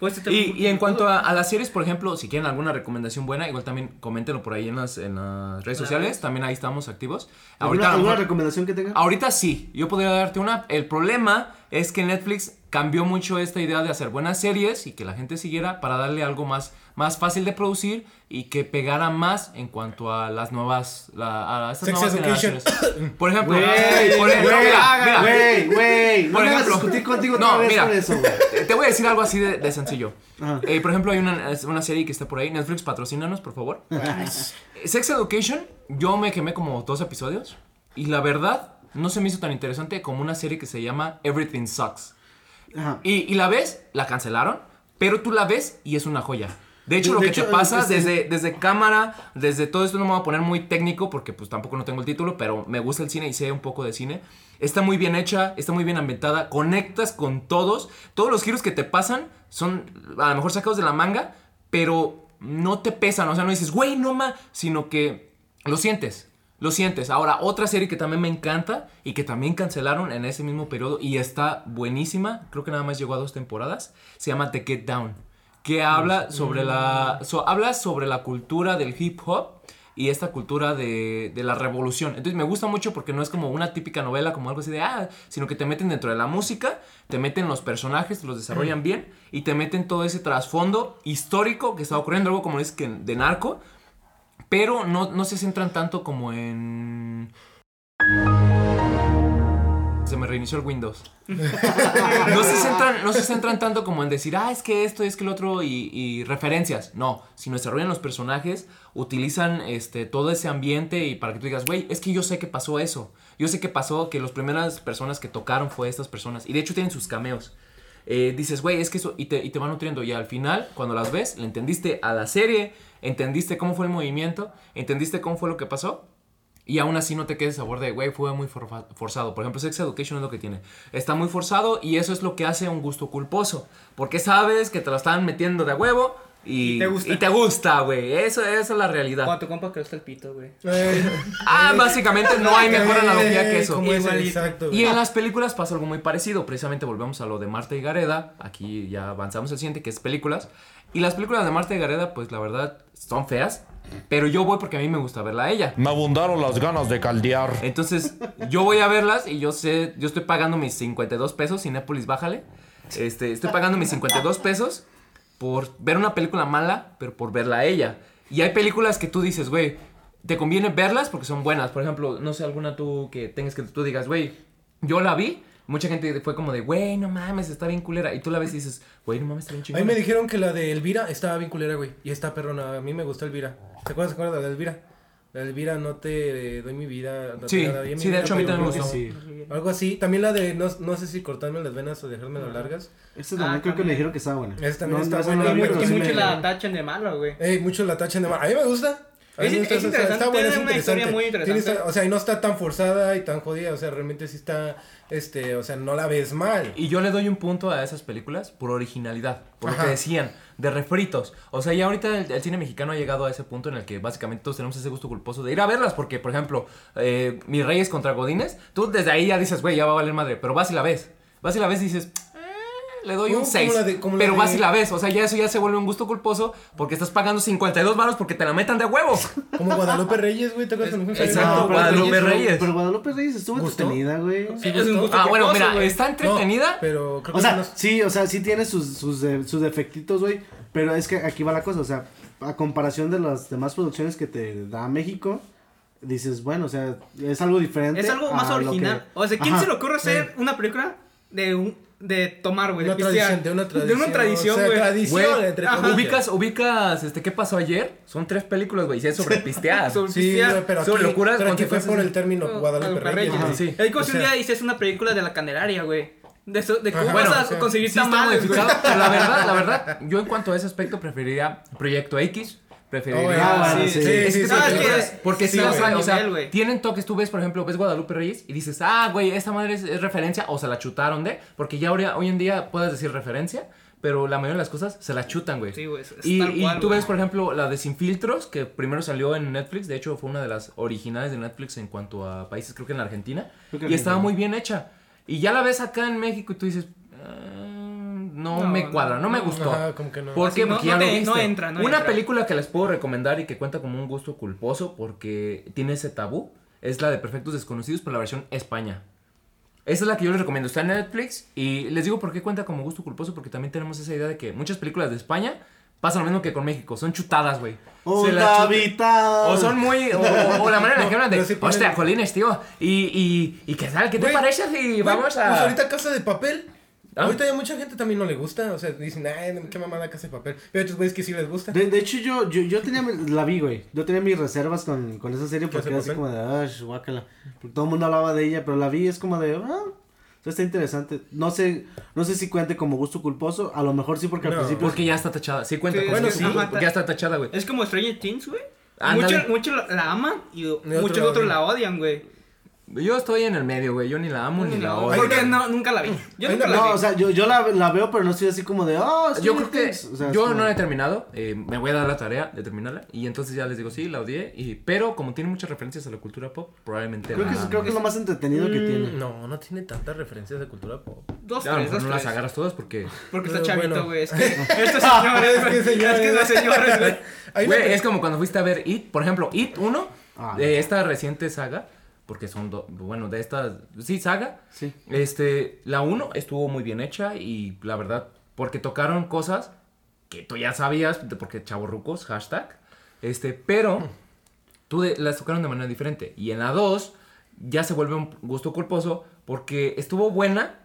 Pues, Y, y en cuanto a, a las series, por ejemplo, si quieren alguna recomendación buena, igual también coméntenlo por ahí en las, en las redes sociales, también ahí estamos activos. ¿Alguna, Ahorita, alguna recomendación que tengan? ahorita sí, yo podría darte una. El problema es que Netflix cambió mucho esta idea de hacer buenas series y que la gente siguiera para darle algo más, más fácil de producir y que pegara más en cuanto a las nuevas, la- a estas Sex nuevas Education. generaciones. Por ejemplo, Güey, por ejemplo, güey, mira, mira. güey, güey, no ejemplo, discutir contigo no, otra vez mira, eso, güey. te- voy a decir algo así de, de sencillo. Eh, por ejemplo, hay una, una serie que está por ahí. Netflix, patrocínanos, por favor. Sex Education, yo me quemé como dos episodios. Y la verdad, no se me hizo tan interesante como una serie que se llama Everything Sucks. Ajá. Y, y la ves, la cancelaron, pero tú la ves y es una joya. De hecho, De- lo de que hecho, te pasa este- desde, desde cámara, desde todo esto no me voy a poner muy técnico porque pues tampoco no tengo el título, pero me gusta el cine y sé un poco de cine. Está muy bien hecha, está muy bien ambientada, conectas con todos. Todos los giros que te pasan son a lo mejor sacados de la manga, pero no te pesan, o sea, no dices, güey, no ma, sino que lo sientes. Lo sientes. Ahora, otra serie que también me encanta y que también cancelaron en ese mismo periodo y está buenísima, creo que nada más llegó a dos temporadas, se llama The Get Down, que habla sobre la, so- habla sobre la cultura del hip hop y esta cultura de, de la revolución. Entonces me gusta mucho porque no es como una típica novela, como algo así de, ah, sino que te meten dentro de la música, te meten los personajes, los desarrollan bien y te meten todo ese trasfondo histórico que está ocurriendo, algo como es que de narco, pero no, no se centran tanto como en... Se me reinició el Windows. No se centran, no se centran tanto como en decir, ah, es que esto, es que el otro y, y referencias. No, sino desarrollan los personajes, utilizan este, todo ese ambiente y para que tú digas, güey, es que yo sé que pasó eso. Yo sé que pasó que las primeras personas que tocaron fue estas personas. Y de hecho tienen sus cameos. Eh, dices, güey, es que eso, y te, y te va nutriendo. Y al final, cuando las ves, le entendiste a la serie, entendiste cómo fue el movimiento, entendiste cómo fue lo que pasó. Y aún así no te quedes sabor de, güey, fue muy forzado. Por ejemplo, Sex Education es lo que tiene. Está muy forzado y eso es lo que hace un gusto culposo. Porque sabes que te lo están metiendo de huevo y, Y te gusta. y te gusta, güey. Eso, esa es la realidad. Cuando tu compa que gusta el pito, güey. Eh, Ah, básicamente no hay mejor eh, analogía que eso. exacto. Y en las películas pasa algo muy parecido. Precisamente volvemos a lo de Marta y Gareda. Aquí ya avanzamos al siguiente, que es películas. Y las películas de Marta y Gareda, pues la verdad, son feas. Pero yo voy porque a mí me gusta verla a ella. Me abundaron las ganas de caldear. Entonces, yo voy a verlas y yo sé, yo estoy pagando mis 52 pesos, Cinépolis, bájale. Este, estoy pagando mis 52 pesos por ver una película mala, pero por verla a ella. Y hay películas que tú dices, güey, te conviene verlas porque son buenas. Por ejemplo, no sé, alguna tú que tengas que tú digas, güey, yo la vi. Mucha gente fue como de, güey, no mames, está bien culera. Y tú la ves y dices, güey, no mames, está bien A chingona. mí me dijeron que la de Elvira estaba bien culera, güey. Y está perrona. A mí me gustó Elvira. ¿Te acuerdas, te acuerdas de la de Elvira? La de Elvira, no te doy mi vida. no te Sí, mi sí, de vida, hecho a mí también me gustó. que sí. Algo así. También la de, no, no sé si cortarme las venas o dejármelas largas. Este también Ah, creo que también. me dijeron que estaba buena. Esta también está esa buena, Y sí muchos la tachan de malo, güey. Ey, muchos la tachan de mal. A mí me gusta. Es- interesante, está es una historia muy interesante. Tiene o sea, y no está tan forzada y tan jodida. O sea, realmente sí está, este, o sea, no la ves mal. Y yo le doy un punto a esas películas por originalidad, por lo que decían, de refritos. O sea, ya ahorita el, el cine mexicano ha llegado a ese punto en el que básicamente todos tenemos ese gusto culposo de ir a verlas, porque, por ejemplo, eh, Mis Reyes contra Godines, tú desde ahí ya dices, güey, ya va a valer madre, pero vas y la ves. Vas y la ves y dices, "Eh, le doy un como 6. la de- como la Pero de- vas y la ves, o sea, ya eso ya se vuelve un gusto culposo porque estás pagando 52 varos porque te la metan de huevo. Como Guadalupe Reyes, güey. ¿Te acuerdas ver? Exacto, No, pero Guadalupe Reyes. Pero Guadalupe Reyes estuvo ¿Gustó? entretenida, güey. Sí, Es un gusto Ah, bueno, mira, está entretenida. No, pero creo que O sea, no- sí, o sea, sí tiene sus, sus, de- sus defectitos, güey. Pero es que aquí va la cosa, o sea, a comparación de las demás producciones que te da México, dices, bueno, o sea, es algo diferente. Es algo más original. que- O sea, ¿quién Ajá. se le ocurre hacer una película de un de tomar, güey? Una de pistear? tradición, de una tradición. De una tradición, o sea, güey. tradición, Güey, entre ajá. comillas. ubicas, ubicas, este, ¿qué pasó ayer? Son tres películas, güey, y es sobre pistear. Sobre Sí, pistear. güey, pero aquí, Son locuras, pero aquí fue por el término Oh, Guadalupe Reyes. Güey. sí. El cosa O un día dices una película de la Candelaria, güey. De, eso, de cómo Ajá. vas Bueno, a o sea, conseguir Sí güey. modificado, pero la verdad, la verdad, yo en cuanto a ese aspecto preferiría Proyecto X, preferiría... Ah, bueno, sí, sí. sí, sí, sí. porque Sí, las o sea, Nivel, tienen toques, tú ves, por ejemplo, ves Guadalupe Reyes y dices, ah, güey, esta madre es, es referencia, o se la chutaron de, porque ya hoy, hoy en día puedes decir referencia, pero la mayoría de las cosas se la chutan, güey. Sí, güey, es- es Y, y cual, tú ves, por ejemplo, la de Sin Filtros, que primero salió en Netflix, de hecho fue una de las originales de Netflix en cuanto a países, creo que en la Argentina, y estaba muy bien hecha. Y ya la ves acá en México y tú dices, "Ah, no, No, me cuadra, no, no, me gustó. Ajá, como que no. ¿Por qué? no- Porque no ya lo te- viste. no entra, no Una entra. película que les puedo recomendar y que cuenta como un gusto culposo porque tiene ese tabú es la de Perfectos Desconocidos, pero la versión España. Esa es la que yo les recomiendo. Está en Netflix. Y les digo por qué cuenta como gusto culposo. Porque también tenemos esa idea de que muchas películas de España pasan lo mismo que con México. Son chutadas, güey. Chutan. vital. O son muy. O, o- o la manera en que hablan de. sí ponen- Hostia, Colines, tío. Y, y, y qué tal, ¿qué te parece si Güey, vamos a. Pues ahorita Casa de Papel. ¿Ah? Ahorita ya mucha gente también no le gusta. O sea, dicen, ay, qué mamada Casa de Papel. Pero hay otros güeyes que sí les gusta. De, de hecho, yo, yo, yo tenía, la vi, güey. Yo tenía mis reservas con, con esa serie porque ¿Casa de era así como de, ah, guácala. Porque todo el mundo hablaba de ella, pero la vi es como de, ah, esto está interesante. No sé, no sé si cuente como gusto culposo. A lo mejor sí, porque al No. principio. Porque ya está tachada. Sí, cuenta Sí, como bueno, gusto sí. culposo, Ajá, Porque ya está tachada, güey. Es como Stranger Things, güey. Muchos muchos la, aman y, muchos otros la odian, güey. Yo estoy en el medio, güey. Yo ni la amo ni la No, odio. Porque no, nunca la vi. Yo nunca una- la vi. No, o sea, yo, yo la, la veo, pero no estoy así como de, oh, Yo creo que Things". O sea, es yo como- no la he terminado, eh, me voy a dar la tarea de terminarla y entonces ya les digo, sí, la odié, y, pero como tiene muchas referencias a la cultura pop, probablemente Creo la que, es, creo que es lo más entretenido que Mm, tiene. No, no tiene tantas referencias de cultura pop. Dos, lo tres, mejor dos, no las agarras todas porque... Porque está chavito, bueno. güey. Es que estos señores, Es que güey. señores. Es que los señores, güey. Es como cuando fuiste a ver It, por ejemplo, It 1, Ah. de esta reciente saga, porque son, do- bueno, de esta, sí, saga, Sí. este, la 1 estuvo muy bien hecha y la verdad, porque tocaron cosas que tú ya sabías, porque chavorrucos, hashtag, este, pero tú de- las tocaron de manera diferente. Y en la 2 ya se vuelve un gusto culposo porque estuvo buena,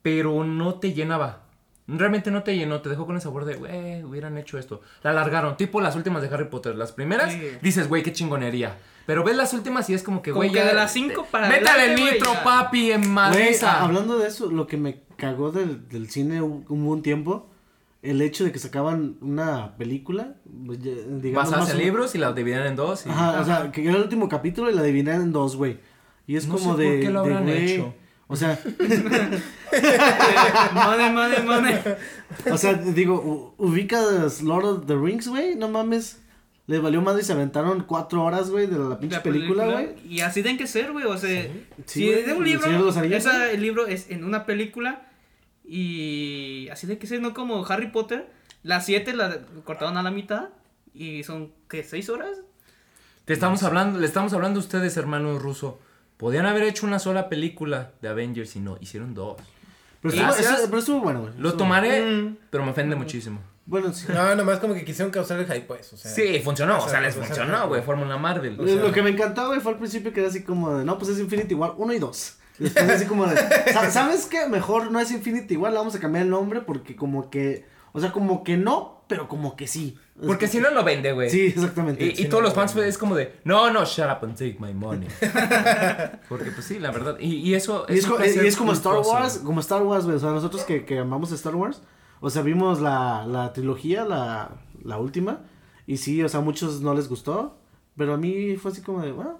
pero no te llenaba. Realmente no te llenó, te dejó con el sabor de, güey, hubieran hecho esto. La alargaron, tipo las últimas de Harry Potter. Las primeras, Sí. dices, güey, qué chingonería. Pero ves las últimas y es como que, Como güey, de las cinco para Métale nitro, ya. papi, en Güey, madriza. a- hablando de eso, lo que me cagó del, del cine hubo un tiempo, el hecho de que sacaban una película, pues, digamos en o- libros y la dividían en dos. Y... Ajá, o sea, que era el último capítulo y la adivinan en dos, güey. Y es No como sé de. por qué lo de, habrán güey, hecho. O sea, Mane, mane, mane. o sea, digo, ubicas Lord of the Rings, güey, no mames. Les valió más y se aventaron cuatro horas, güey, de la pinche La película, güey. Y así tienen que ser, güey. O sea, Sí, si es de un El libro, Anillos, esa- el libro es en una película. Y así tiene que ser, no como Harry Potter. Las siete la cortaron a la mitad. Y son, ¿qué? ¿Seis horas? Te estamos hablando, le estamos hablando a ustedes, hermanos ruso. Podían haber hecho una sola película de Avengers y no, hicieron dos. Pero estuvo, eso- pero estuvo bueno, güey. Lo tomaré, Mm. pero me ofende muchísimo. Bueno, sí. No, nomás como que quisieron causar el hype, pues. O sea, Sí, funcionó, o sea, les o sea, funcionó, güey, Fórmula Marvel. o sea, lo que me encantó, güey, fue al principio que era así como de, no, pues es Infinity War 1 y 2. Después así como de, "Sa- ¿sabes qué? Mejor no es Infinity War, le vamos a cambiar el nombre porque como que, o sea, como que no, pero como que sí. Porque si no lo vende, güey. Sí, exactamente. Y, todos no, los fans es como de, no, no, shut up and take my money. Porque pues sí, la verdad. Y, y eso Y es, un co- placer y es como Star. Wars, como Star Wars, güey. O sea, nosotros que, que amamos Star Wars, o sea, vimos la, la trilogía, la, la última, y sí, o sea, a muchos no les gustó, pero a mí fue así como de, bueno,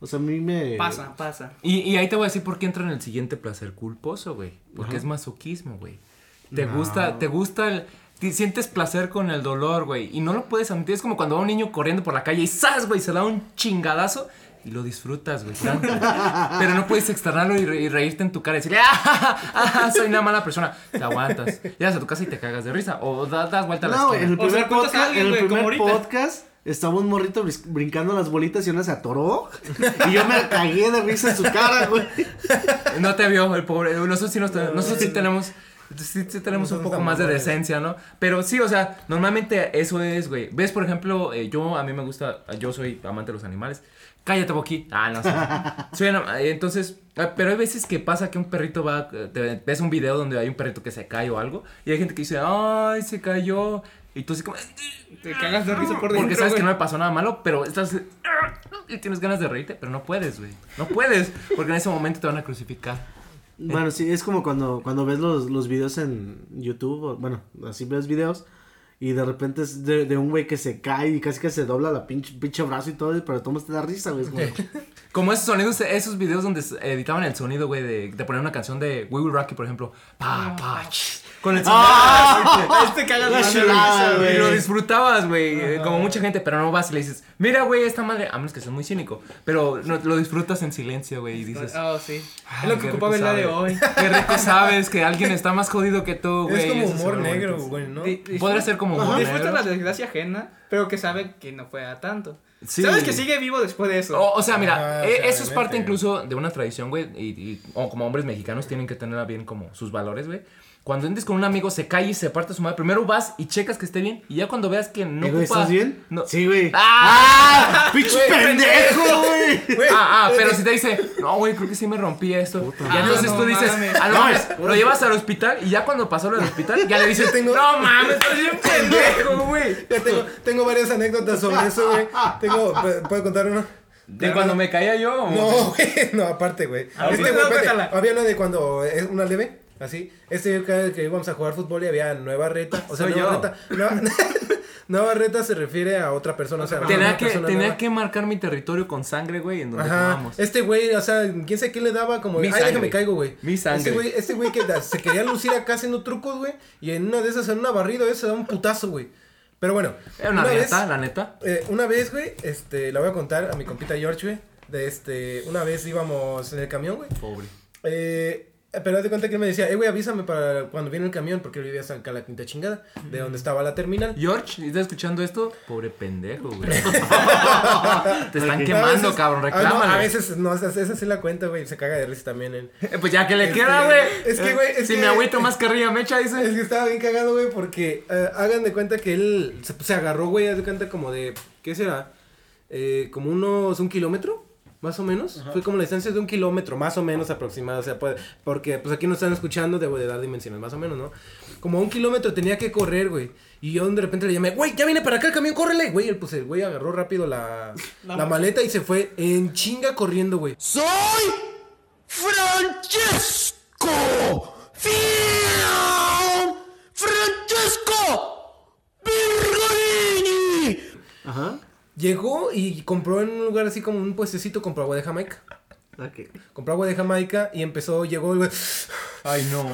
o sea, a mí me... Pasa, pasa. Y, y ahí te voy a decir por qué entra en el siguiente placer culposo, güey. Porque Ajá. es masoquismo, güey. Te No. gusta, te gusta el. te sientes placer con el dolor, güey. Y no lo puedes admitir. Es como cuando va un niño corriendo por la calle y ¡zas, güey! Se da un chingadazo y lo disfrutas, güey. tanto. Pero no puedes externarlo y, re- y reírte en tu cara y decirle ¡Ah, ah, soy una mala persona! Te aguantas. Llegas a tu casa y te cagas de risa. O da- das vuelta a la No, güey, en el O sea, primer podcast, alguien, en el primer podcast estaba un morrito brincando las bolitas y una se atoró. y yo me cagué de risa en su cara, güey. No te vio, el pobre. Nosotros sí, nos nosotros sí tenemos. Sí, sí tenemos un poco más de decencia, ¿no? Pero sí, o sea, normalmente eso es, güey. ¿Ves, por ejemplo, eh, yo, a mí me gusta, yo soy amante de los animales. Cállate, Boqui. Ah, no sé. Soy una- entonces, ah, pero hay veces que pasa que un perrito va, eh, te ves un video donde hay un perrito que se cae o algo, y hay gente que dice, ay, se cayó. Y tú así como, Te cagas de risa por dentro. porque sabes que güey. no le pasó nada malo, pero estás y tienes ganas de reírte, pero no puedes, güey. No puedes, porque en ese momento te van a crucificar. Bueno, sí, es como cuando, cuando ves los, los videos en YouTube, o, bueno, así ves videos, y de repente es de, de un güey que se cae y casi que se dobla la pinche, pinche brazo y todo, pero todo te da risa, güey. como- Como esos sonidos, esos videos donde editaban el sonido, güey, de, de poner una canción de We Will Rock You, por ejemplo. Pa, pa, ch, con el sonido. Ahí te cagas La chulada, güey. Y lo disfrutabas, güey, eh, como mucha gente, pero no vas y le dices, mira, güey, esta madre, a menos que seas muy cínico, pero no, lo disfrutas en silencio, güey, y dices, Oh, sí. "Ay, Es lo que qué ocupaba el rico día de sabe". hoy. Qué rico sabes que alguien está más jodido que tú, güey. Es como humor negro, güey, ¿no? Podría ser como Disfruta la desgracia ajena, pero que sabe que no fue a tanto. Sí. Sabes que sigue vivo después de eso. O, o sea, mira, Ah, eh, sea, eso es parte incluso de una tradición, güey, y, como hombres mexicanos tienen que tener bien como sus valores, güey. Cuando entres con un amigo, se cae y se parte su madre. Primero vas y checas que esté bien. Y ya cuando veas que no Eh, güey, ocupa- ¿Estás bien? No. Sí, güey. ¡Ah! ¡Pinche pendejo, güey! Ah, ah, pero si te dice, no, güey, creo que sí me rompí esto. y entonces no tú dices, mames. a lo mames, lo llevas al hospital y ya cuando pasó lo del hospital, ya le dices, Tengo- no mames, estás bien pendejo, güey. Ya tengo, tengo varias anécdotas sobre eso, güey. Tengo, ¿pu- ¿puedo contar una? ¿De cuando me caía yo? o- No, güey, no, aparte, güey. A ver, Este, no, güey, espérate, cuéntala. había una de cuando es una leve, así. Este cada vez que íbamos a jugar fútbol y había nueva reta. O sea, Soy nueva yo. reta. Nueva, nueva reta se refiere a otra persona. O sea, Tenía una que, persona tenía nueva. que marcar mi territorio con sangre, güey, en donde Ajá, jugábamos. este güey, o sea, quién sabe qué le daba como, Mi ay, sangre. déjame caigo, güey. Mi sangre. Este güey, este güey que se quería lucir acá haciendo trucos, güey, y en una de esas, en una barrida, se da un putazo, güey. Pero bueno, Era una, vez- neta, la neta. eh, una vez, güey, este, la voy a contar a mi compita George, güey. De este, una vez íbamos en el camión, güey. Pobre. Eh, pero haz de cuenta que él me decía, eh, güey, avísame para cuando viene el camión, porque él vivía acá la quinta chingada, de donde estaba la terminal. George, ¿estás escuchando esto? Pobre pendejo, güey. Te están quemando, veces- cabrón, ah, no, reclámale. a veces, no, esa, esa sí la cuenta, güey, se caga de risa también él. Eh, Pues ya que le Este, queda, güey. es que, güey, es si que- mi agüito más carrilla me echa, Es dice. que estaba bien cagado, güey, porque eh, hagan de cuenta que él se, se agarró, güey, haz de cuenta como de, ¿qué será? Eh, como unos, un kilómetro, más o menos. Fue como la distancia de un kilómetro, más o menos aproximado, o sea, puede, porque pues aquí nos están escuchando, debo de dar dimensiones, más o menos, ¿no? Como un kilómetro tenía que correr, güey. Y yo de repente le llamé, güey, ya viene para acá el camión, córrele, güey. Pues el güey agarró rápido la, la maleta y se fue en chinga corriendo, güey. Soy Francesco. Francesco. Virgolini. Ajá. Llegó y compró en un lugar así como un puestecito, compró agua de Jamaica. Ok. Compró agua de Jamaica y empezó, llegó el güey. Ay, no.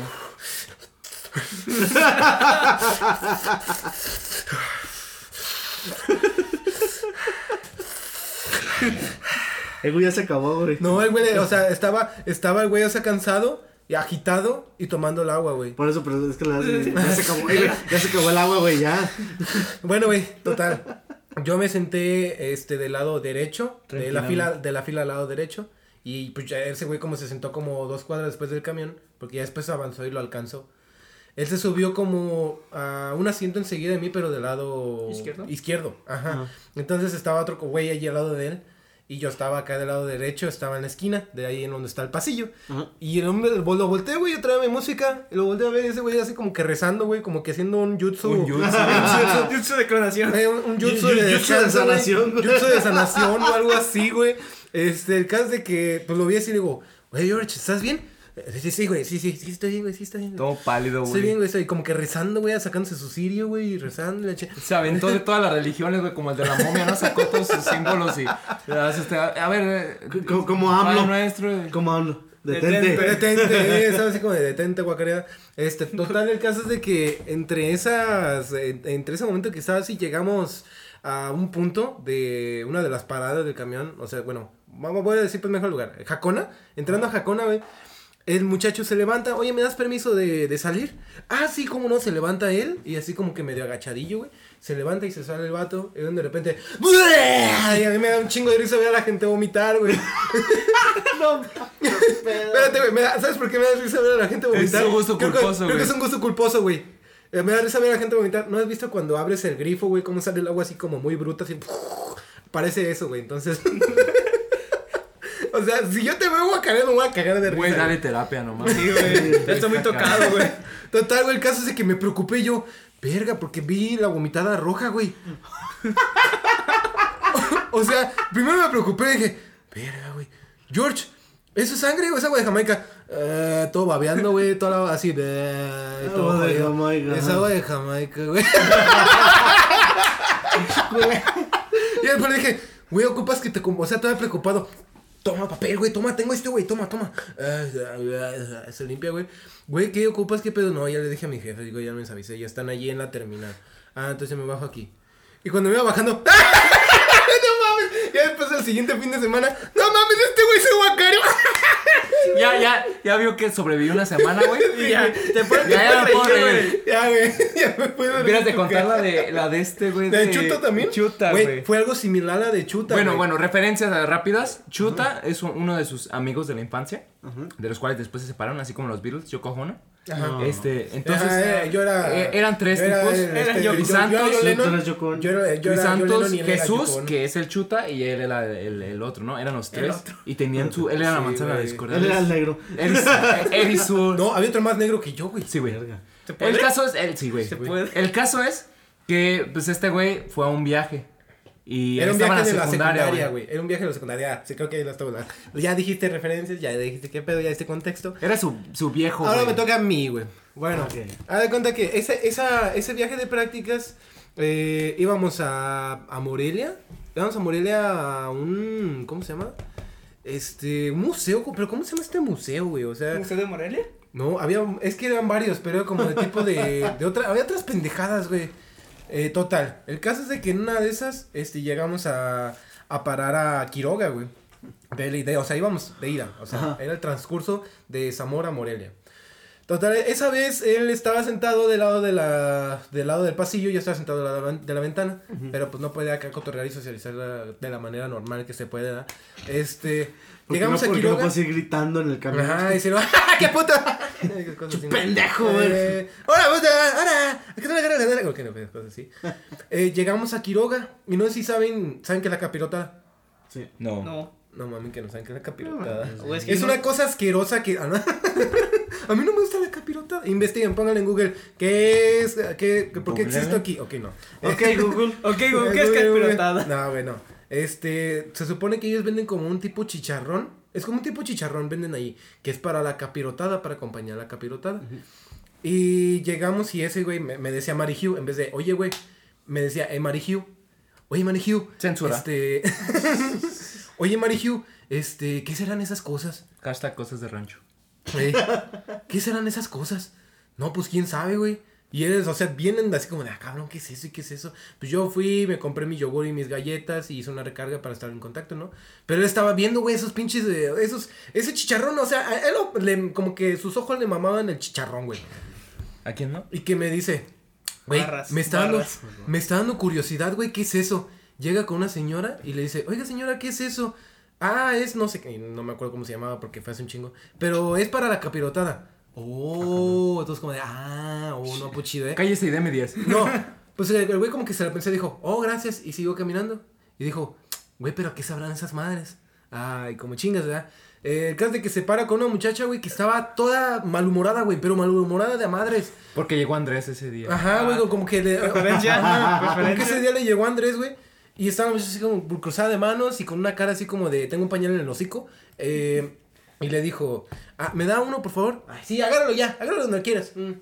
El güey ya se acabó, güey. No, el güey, o sea, estaba, estaba el güey, o sea, cansado y agitado y tomando el agua, güey. Por eso, pero es que la, ya se acabó, ya se acabó el agua, güey, ya. Bueno, güey, total. Yo me senté, este, del lado derecho, de la fila, de la fila al lado derecho. Y pues ya ese güey como se sentó como dos cuadras después del camión, porque ya después avanzó y lo alcanzó. Él se subió como a un asiento enseguida de mí, pero del lado ¿Izquierdo? Izquierdo, ajá. Ajá. Entonces estaba otro güey allí al lado de él. Y yo estaba acá del lado derecho, estaba en la esquina, de ahí en donde está el pasillo. Y el hombre lo volteé, güey, yo traía mi música. Y lo volteé a ver, y ese güey así como que rezando, güey, como que haciendo un jutsu. Un jutsu. jutsu. Jutsu de clonación. Eh, un, un jutsu de, jutsu de sanación, güey. Jutsu de sanación o algo así, güey. Este, el caso de que, pues lo vi así y le digo, güey, George, ¿estás bien? Eh, Sí, sí, güey, sí, sí, sí, estoy bien, güey, sí, estoy bien. Todo pálido, Estoy bien, güey. güey, estoy como que rezando, güey, sacándose su cirio, güey, y rezando. y la Se aventó de todas las religiones, güey, como el de la momia, ¿no? Sacó todos sus símbolos y... este, A ver... eh, Como- como AMLO. nuestro. eh. ¿Cómo hablo? Detente. Detente, eh, ¿sabes? Así como de detente, guacareada. Este, total, el caso es de que entre esas, eh, entre ese momento que estaba así, llegamos a un punto de una de las paradas del camión, o sea, bueno, vamos, voy a decir pues mejor lugar, Jacona, entrando a Jacona, güey. El muchacho se levanta, oye, ¿me das permiso de, de salir? Ah, sí, cómo no, se levanta él, y así como que medio agachadillo, güey. Se levanta y se sale el vato, y de repente, y a mí me da un chingo de risa ver a la gente vomitar, güey. Espérate, güey, me da- ¿sabes por qué me da risa ver a la gente vomitar? Es un gusto Creo que- culposo, Creo que es un gusto culposo, güey. Eh, me da risa ver a la gente vomitar. ¿No has visto cuando abres el grifo, güey, cómo sale el agua así como muy bruta, así? Parece eso, güey, entonces... o sea, si yo te veo guacarear, me voy a cagar de risa. Güey, dale terapia nomás. Sí, güey. Ya estoy muy tocado, güey. Total, güey, el caso es de que me preocupé yo. Verga, porque vi la vomitada roja, güey. o sea, primero me preocupé y dije, verga, güey. George, ¿eso es sangre o es agua de Jamaica? Eh, todo babeando, güey, todo así de... todo Agua de. Jamaica, Es agua de Jamaica, güey. y después le dije, güey, ocupas que te... O sea, estaba preocupado. Toma papel, güey, toma, tengo este, güey, toma, toma. Ah, Se limpia, güey. Güey, ¿qué ocupas? ¿Qué pedo? No, ya le dije a mi jefe, digo, ya me avisé, ya están allí en la terminal. Ah, entonces me bajo aquí. Y cuando me iba bajando, ¡no mames! Ya después del siguiente fin de semana, ¡no mames, este güey se guacareó! Ya, ya, ya vio que sobrevivió una semana, güey. Y ya, te puedes Ya, ya no puedo puedes reír, reír. Ya, güey. Ya me puedo Hubieras de reír, contar la de, la de este, güey. ¿De Chuta también? Chuta, Güey. Fue algo similar a la de Chuta. Bueno, bueno, referencias rápidas. Chuta es un- uno de sus amigos de la infancia, de los cuales después se separaron, así como los Beatles, Yoko Ono. Ajá. Este, entonces, eh, yo era. eh, eran tres yo era tipos. este, yo- yo- Santos, yo- yo tú Lennon, eras Yoko Ono. Yo era yo Luis era yo Santos, Lennon y él era Jesús, Yoko que es el Chuta, y él era el, el otro, ¿no? Eran los tres. Y tenían su. Él era la manzana de discordia. Él era el negro. Eris, Erisur. No, había otro más negro que yo, güey. Sí, güey. El caso es. El, sí, güey. El caso es que, pues, este güey fue a un viaje. Y Era un viaje de la secundaria, güey. Era un viaje de la secundaria. Sí, creo que ya lo estaba. Ya dijiste referencias, ya dijiste qué pedo, ya este contexto. Era su, su viejo, Ahora me toca a mí, güey. Bueno, Ok. haz de cuenta que ese, esa, ese viaje de prácticas eh, íbamos a, a Morelia. Íbamos a Morelia a un. ¿Cómo se llama? Este. Un museo. Pero ¿cómo se llama este museo, güey? O sea. ¿Museo de Morelia? No, había, es que eran varios, pero era como de tipo de, de otra, había otras pendejadas, güey. Eh, total, el caso es de que en una de esas, este, llegamos a, a parar a Quiroga, güey. De, idea, o sea, íbamos de ida, o sea, Ajá. era el transcurso de Zamora a Morelia. Total, esa vez él estaba sentado del lado de la, del lado del pasillo, yo estaba sentado de la, de la ventana, pero pues no podía acá cotorrear y socializar la- de la manera normal que se puede, ¿verdad? Este, Porque llegamos no, a porque no Quiroga. puedes ir gritando en el camión. Ajá, y se lo, ¡ah, qué puta! ¿no? pendejo, güey. Eh, ¡Hola, puta! ¡Hola! ¿A qué te la? Ok, no, pues, cosas así. Eh, llegamos a Quiroga. Y no sé si saben, ¿saben qué es la capirota? Sí. No. No. No mames, que no saben qué es la capirota. O es que Es no- una cosa asquerosa que. ah, no. A mí no me gusta la capirota. Investiguen, pónganle en Google. ¿Qué es? ¿Qué, ¿Por qué existe aquí? Ok, no. Ok, Google. Ok, güey, ¿qué es capirotada? No, güey, no. Este, se supone que ellos venden como un tipo chicharrón. Es como un tipo chicharrón, venden ahí. Que es para la capirotada, para acompañar la capirotada. Y llegamos y ese güey me, me decía Mary Hugh. En vez de, oye, güey, me decía, eh, Mary Hugh. Oye, Mary Hugh. Censura. Este. oye, Mary Hugh. Este, ¿qué serán esas cosas? Hashtag cosas de rancho. Eh, ¿Qué serán esas cosas? No, pues quién sabe, güey. Y eres, o sea, vienen así como de, ah, cabrón, ¿qué es eso y qué es eso? Pues yo fui, me compré mi yogur y mis galletas y hice una recarga para estar en contacto, ¿no? Pero él estaba viendo, güey, esos pinches, de, esos, ese chicharrón, o sea, a él lo- le- como que sus ojos le mamaban el chicharrón, güey. ¿A quién no? Y que me dice, güey, me está dando, me está dando curiosidad, güey, ¿qué es eso? Llega con una señora y le dice, oiga señora, ¿qué es eso? Ah, es no sé qué, no me acuerdo cómo se llamaba porque fue hace un chingo, pero es para la capirotada. Oh, entonces como de, ah, oh, no, pues chido, eh. Cállese y deme 10. No, pues el el güey como que se la pensó y dijo, oh, gracias, y siguió caminando. Y dijo, güey, pero ¿qué sabrán esas madres? Ay, como chingas, ¿verdad? Eh, el caso de que se para con una muchacha, güey, que estaba toda malhumorada, güey, pero malhumorada de a madres. Porque llegó Andrés ese día. Ajá, güey, como que le... Preferencia, Como que preferencia. ese día le llegó Andrés, güey. Y estábamos así como cruzada de manos y con una cara así como de, tengo un pañal en el hocico. Eh, y le dijo, ah, ¿me da uno, por favor? Ay, sí, agárralo ya, agárralo donde quieras. Mm.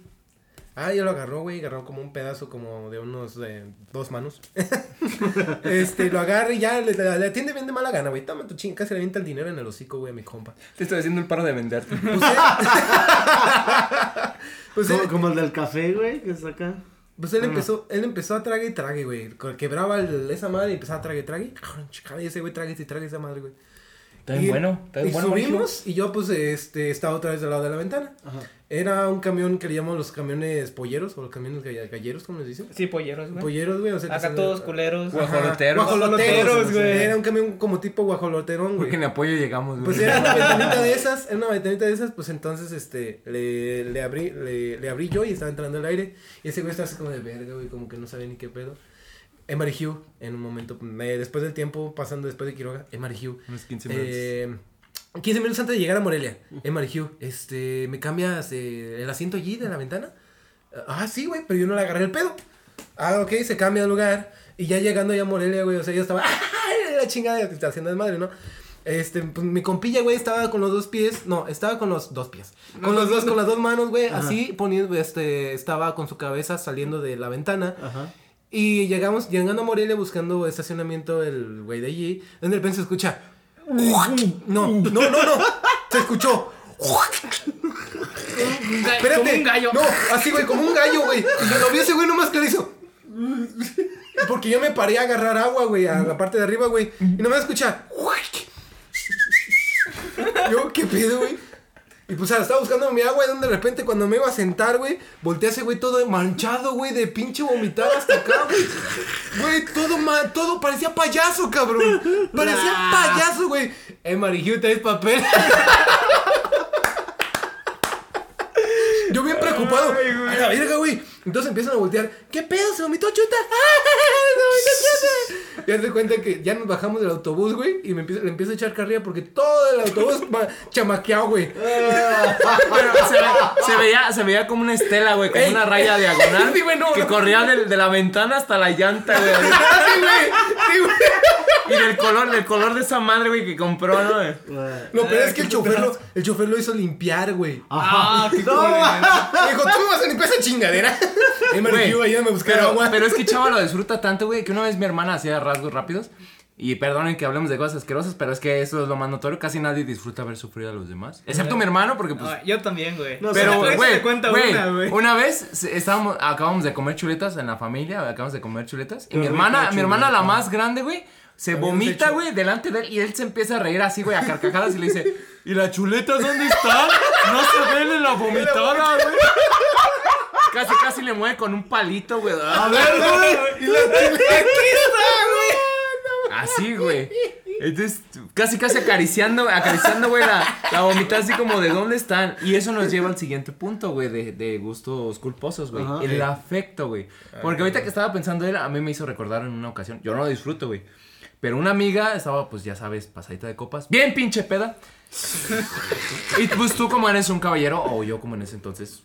Ah, ya lo agarró, güey, agarró como un pedazo como de unos eh, dos manos. este, lo agarra y ya le, le atiende bien de mala gana, güey. Toma tu ching, casi le avienta el dinero en el hocico, güey, a mi compa. Te estoy haciendo el paro de venderte. Pues, eh, pues, Como, él, como el del café, güey, que está acá. pues él empezó, él empezó a trague y trague, güey. Quebraba el- esa madre y empezaba a trague y trague. Y ese güey trague y trague esa madre, güey. Está bien Y- bueno. Está bien y bueno. subimos y yo pues este estaba otra vez del lado de la ventana. Ajá. Era un camión que le llamamos los camiones polleros o los camiones gall- galleros, ¿cómo les dicen? Sí, polleros, güey. Polleros, güey, o sea, que Acá todos culeros. Guajoloteros. Guajoloteros, güey. Era un camión como tipo guajoloterón, Porque güey. en apoyo llegamos, güey. Pues era una ventanita de esas, era una ventanita de esas, pues entonces este le, le abrí le, le abrí yo y estaba entrando el aire y ese güey estaba así como de verga, güey, como que no sabía ni qué pedo. Emery Hugh, en un momento, eh, después del tiempo, pasando después de Quiroga, Emery Hugh. Unos 15 minutos. Eh, 15 minutos antes de llegar a Morelia. Emery Hugh, este, ¿me cambias eh, el asiento allí de la ventana? Ah, sí, güey, pero yo no le agarré el pedo. Ah, ok, se cambia de lugar. Y ya llegando ya a Morelia, güey, o sea, yo estaba, ¡ay, la chingada! haciendo desmadre, ¿no? Este, pues mi compilla, güey, estaba con los dos pies, no, estaba con los dos pies, con los dos, con las dos manos, güey, así poniendo, este, estaba con su cabeza saliendo de la ventana. Ajá. Y llegamos, llegando a Morelia buscando estacionamiento, el güey de allí, donde de repente se escucha. No, no, no, no. Se escuchó. Espérate. Como un gallo. No, así, güey, como un gallo, güey. Y yo lo vi ese güey nomás que le hizo. Porque yo me paré a agarrar agua, güey, a la parte de arriba, güey. Y nomás escucha. Yo, ¿qué pedo, güey? Y pues, estaba buscando mi agua y donde de repente cuando me iba a sentar, güey, volteé a ese güey todo manchado, güey, de pinche vomitar hasta acá, güey. Güey, todo mal, todo parecía payaso, cabrón. Parecía payaso, güey. Eh, Marijú, ¿traes papel? Yo bien preocupado. A la verga, güey. Entonces empiezan a voltear. ¿Qué pedo? ¿Se vomitó chuta? ¡Ah! ¡Se vomitó chuta! Y haz de cuenta que ya nos bajamos del autobús, güey. Y me empiezo, le empiezo a echar carrilla porque todo el autobús va chamaqueado, güey. Pero se, ve- se veía, se veía como una estela, güey, como Ey. una raya diagonal Sí, güey, no, que no. corría de, de la ventana hasta la llanta, güey. Sí, güey. Sí, güey. Y del color, del color de esa madre, güey, que compró, ¿no? Lo peor es que el chofer lo, el chofer lo hizo limpiar, güey. Ah, qué culero. Dijo, tú me vas a limpiar esa chingadera. Güey, ayúdame a buscar Pero, agua. pero es que Chava lo disfruta tanto, güey, que una vez mi hermana hacía rasgos rápidos. Y perdonen que hablemos de cosas asquerosas, pero es que eso es lo más notorio. Casi nadie disfruta ver sufrir a los demás. Excepto mi hermano, porque pues. No, yo también, güey. No, Pero, güey, una, güey. una vez estábamos, acabamos de comer chuletas en la familia, acabamos de comer chuletas. Y mi hermana, mi hermana la más grande, güey, se vomita, güey, delante de él y él se empieza a reír así, güey, a carcajadas y le dice, ¿y las chuletas dónde están? No se ven en la vomitada, güey. Casi, casi le mueve con un palito, güey. A ver, güey. Y la Así, güey. Entonces, casi, casi acariciando, acariciando, güey, la, la vomitada así como de dónde están. Y eso nos lleva al siguiente punto, güey, de, de gustos culposos, güey. Ajá. El afecto, güey. Porque ahorita que estaba pensando él, a mí me hizo recordar en una ocasión, yo no lo disfruto, güey. Pero una amiga estaba, pues ya sabes, pasadita de copas. Bien pinche peda. y pues tú como eres un caballero, o yo como en ese entonces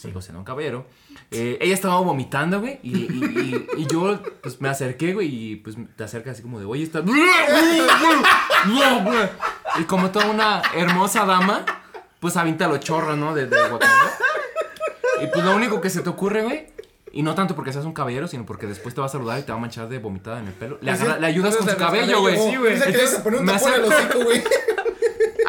sigo siendo un caballero. eh, ella estaba vomitando, güey. Y, y- y- y yo, pues me acerqué, güey. Y pues te acercas así como de, oye, está. y como toda una hermosa dama, pues avienta los chorros, ¿no? De, de guacamole. Y pues lo único que se te ocurre, güey. Y no tanto porque seas un caballero, sino porque después te va a saludar y te va a manchar de vomitada en el pelo. Le, agarra- le ayudas con su cabello, güey. Sí, güey. Me tapón al acerco- hocico, güey.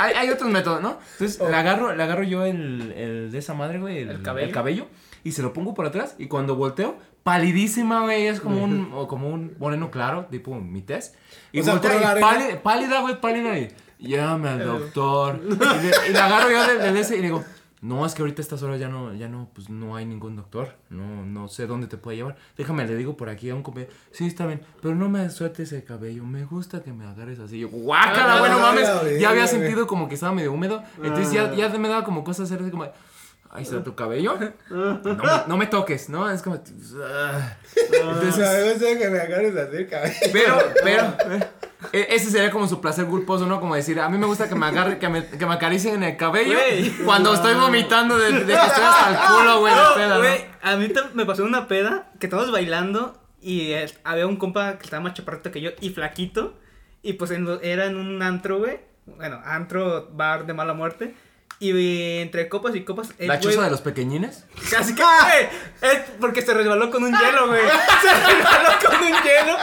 Hay, hay otros métodos, ¿no? Entonces le, agarro, le agarro yo el, el de esa madre, güey, el, ¿El cabello? el cabello, y se lo pongo por atrás. Y cuando volteo, palidísima, güey, es como un, o como un moreno claro, tipo mi test. Y O sea, y arena- pálida, pálida, güey, pálida. Y llame al doctor. y, le, y le agarro yo del de ese y le digo. No, es que ahorita a estas horas ya no, ya no, pues no hay ningún doctor. No, no sé dónde te puede llevar. Déjame, le digo por aquí a un compañero. Sí, está bien, pero no me sueltes el cabello. Me gusta que me agarres así. Yo, guácala, Ah, bueno, la mames. Ya había sentido como que estaba medio húmedo. Entonces ya, ya me daba como cosas hacer así como. Ahí está tu cabello. No me, no me toques, ¿no? Es como. ah. O sea, me gusta que me agarres así, cabrón. Pero, pero. Eh, Ese sería como su placer culposo, ¿no? Como decir, a mí me gusta que me agarre, que me, que me acaricien en el cabello Güey. cuando estoy vomitando de, de que estoy hasta el culo, güey, de No, peda, ¿no? güey, a mí me pasó una peda que estábamos bailando y eh, había un compa que estaba más chaparrito que yo y flaquito. Y pues en era en un antro, güey. Bueno, antro, bar de mala muerte. Y entre copas y copas. el La güey- choza de los pequeñines. Casi que, güey. Es porque se resbaló con un hielo, güey. Se resbaló con un hielo.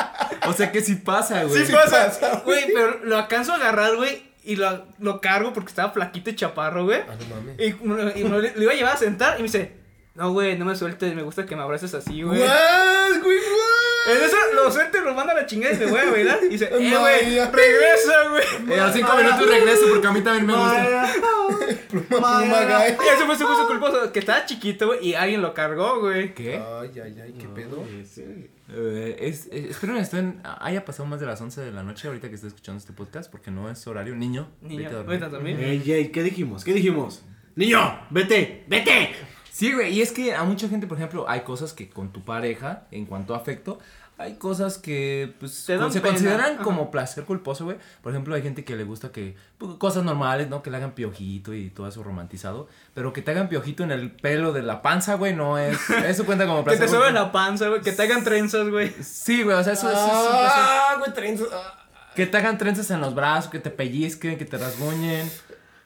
O sea que sí pasa, güey. Sí pasa. Güey, pero lo alcanzo a agarrar, güey. Y lo, lo cargo porque estaba flaquito y chaparro, güey. Ah, no mames. Y, me- y me lo iba a llevar a sentar y me dice, no, güey, no me sueltes, me gusta que me abraces así, güey. What, güey, En eso lo suelto y lo manda a la chingada y me voy a bailar. Y dice, eh, No, güey, regresa, güey. Eh, a cinco minutos regreso porque a mí también me gusta. Pluma, guy. Y eso fue su gusto culposo, que estaba chiquito, güey, y alguien lo cargó, güey. ¿Qué? Ay, ay, ay, qué pedo. Eh, es, es- espero que estén, haya pasado más de las 11 de la noche ahorita que esté escuchando este podcast porque no es horario. Niño, Niño, vete a dormir. vete a dormir. Ey, ey, ¿qué dijimos? ¿Qué dijimos? Niño, vete, vete. Sí, güey, y es que a mucha gente, por ejemplo, hay cosas que con tu pareja, en cuanto a afecto, hay cosas que pues Te se pena. consideran Ajá. como placer culposo, güey. Por ejemplo, hay gente que le gusta que pues, cosas normales, ¿no? Que le hagan piojito y todo eso romantizado, pero que te hagan piojito en el pelo de la panza, güey, no es eso cuenta como Que placer. te suben culposo. la panza, güey, que te hagan trenzas, güey. Sí, güey, o sea, eso, eso es. Ah, güey, trenzas. ah. Que te hagan trenzas en los brazos, que te pellizquen, que te rasguñen.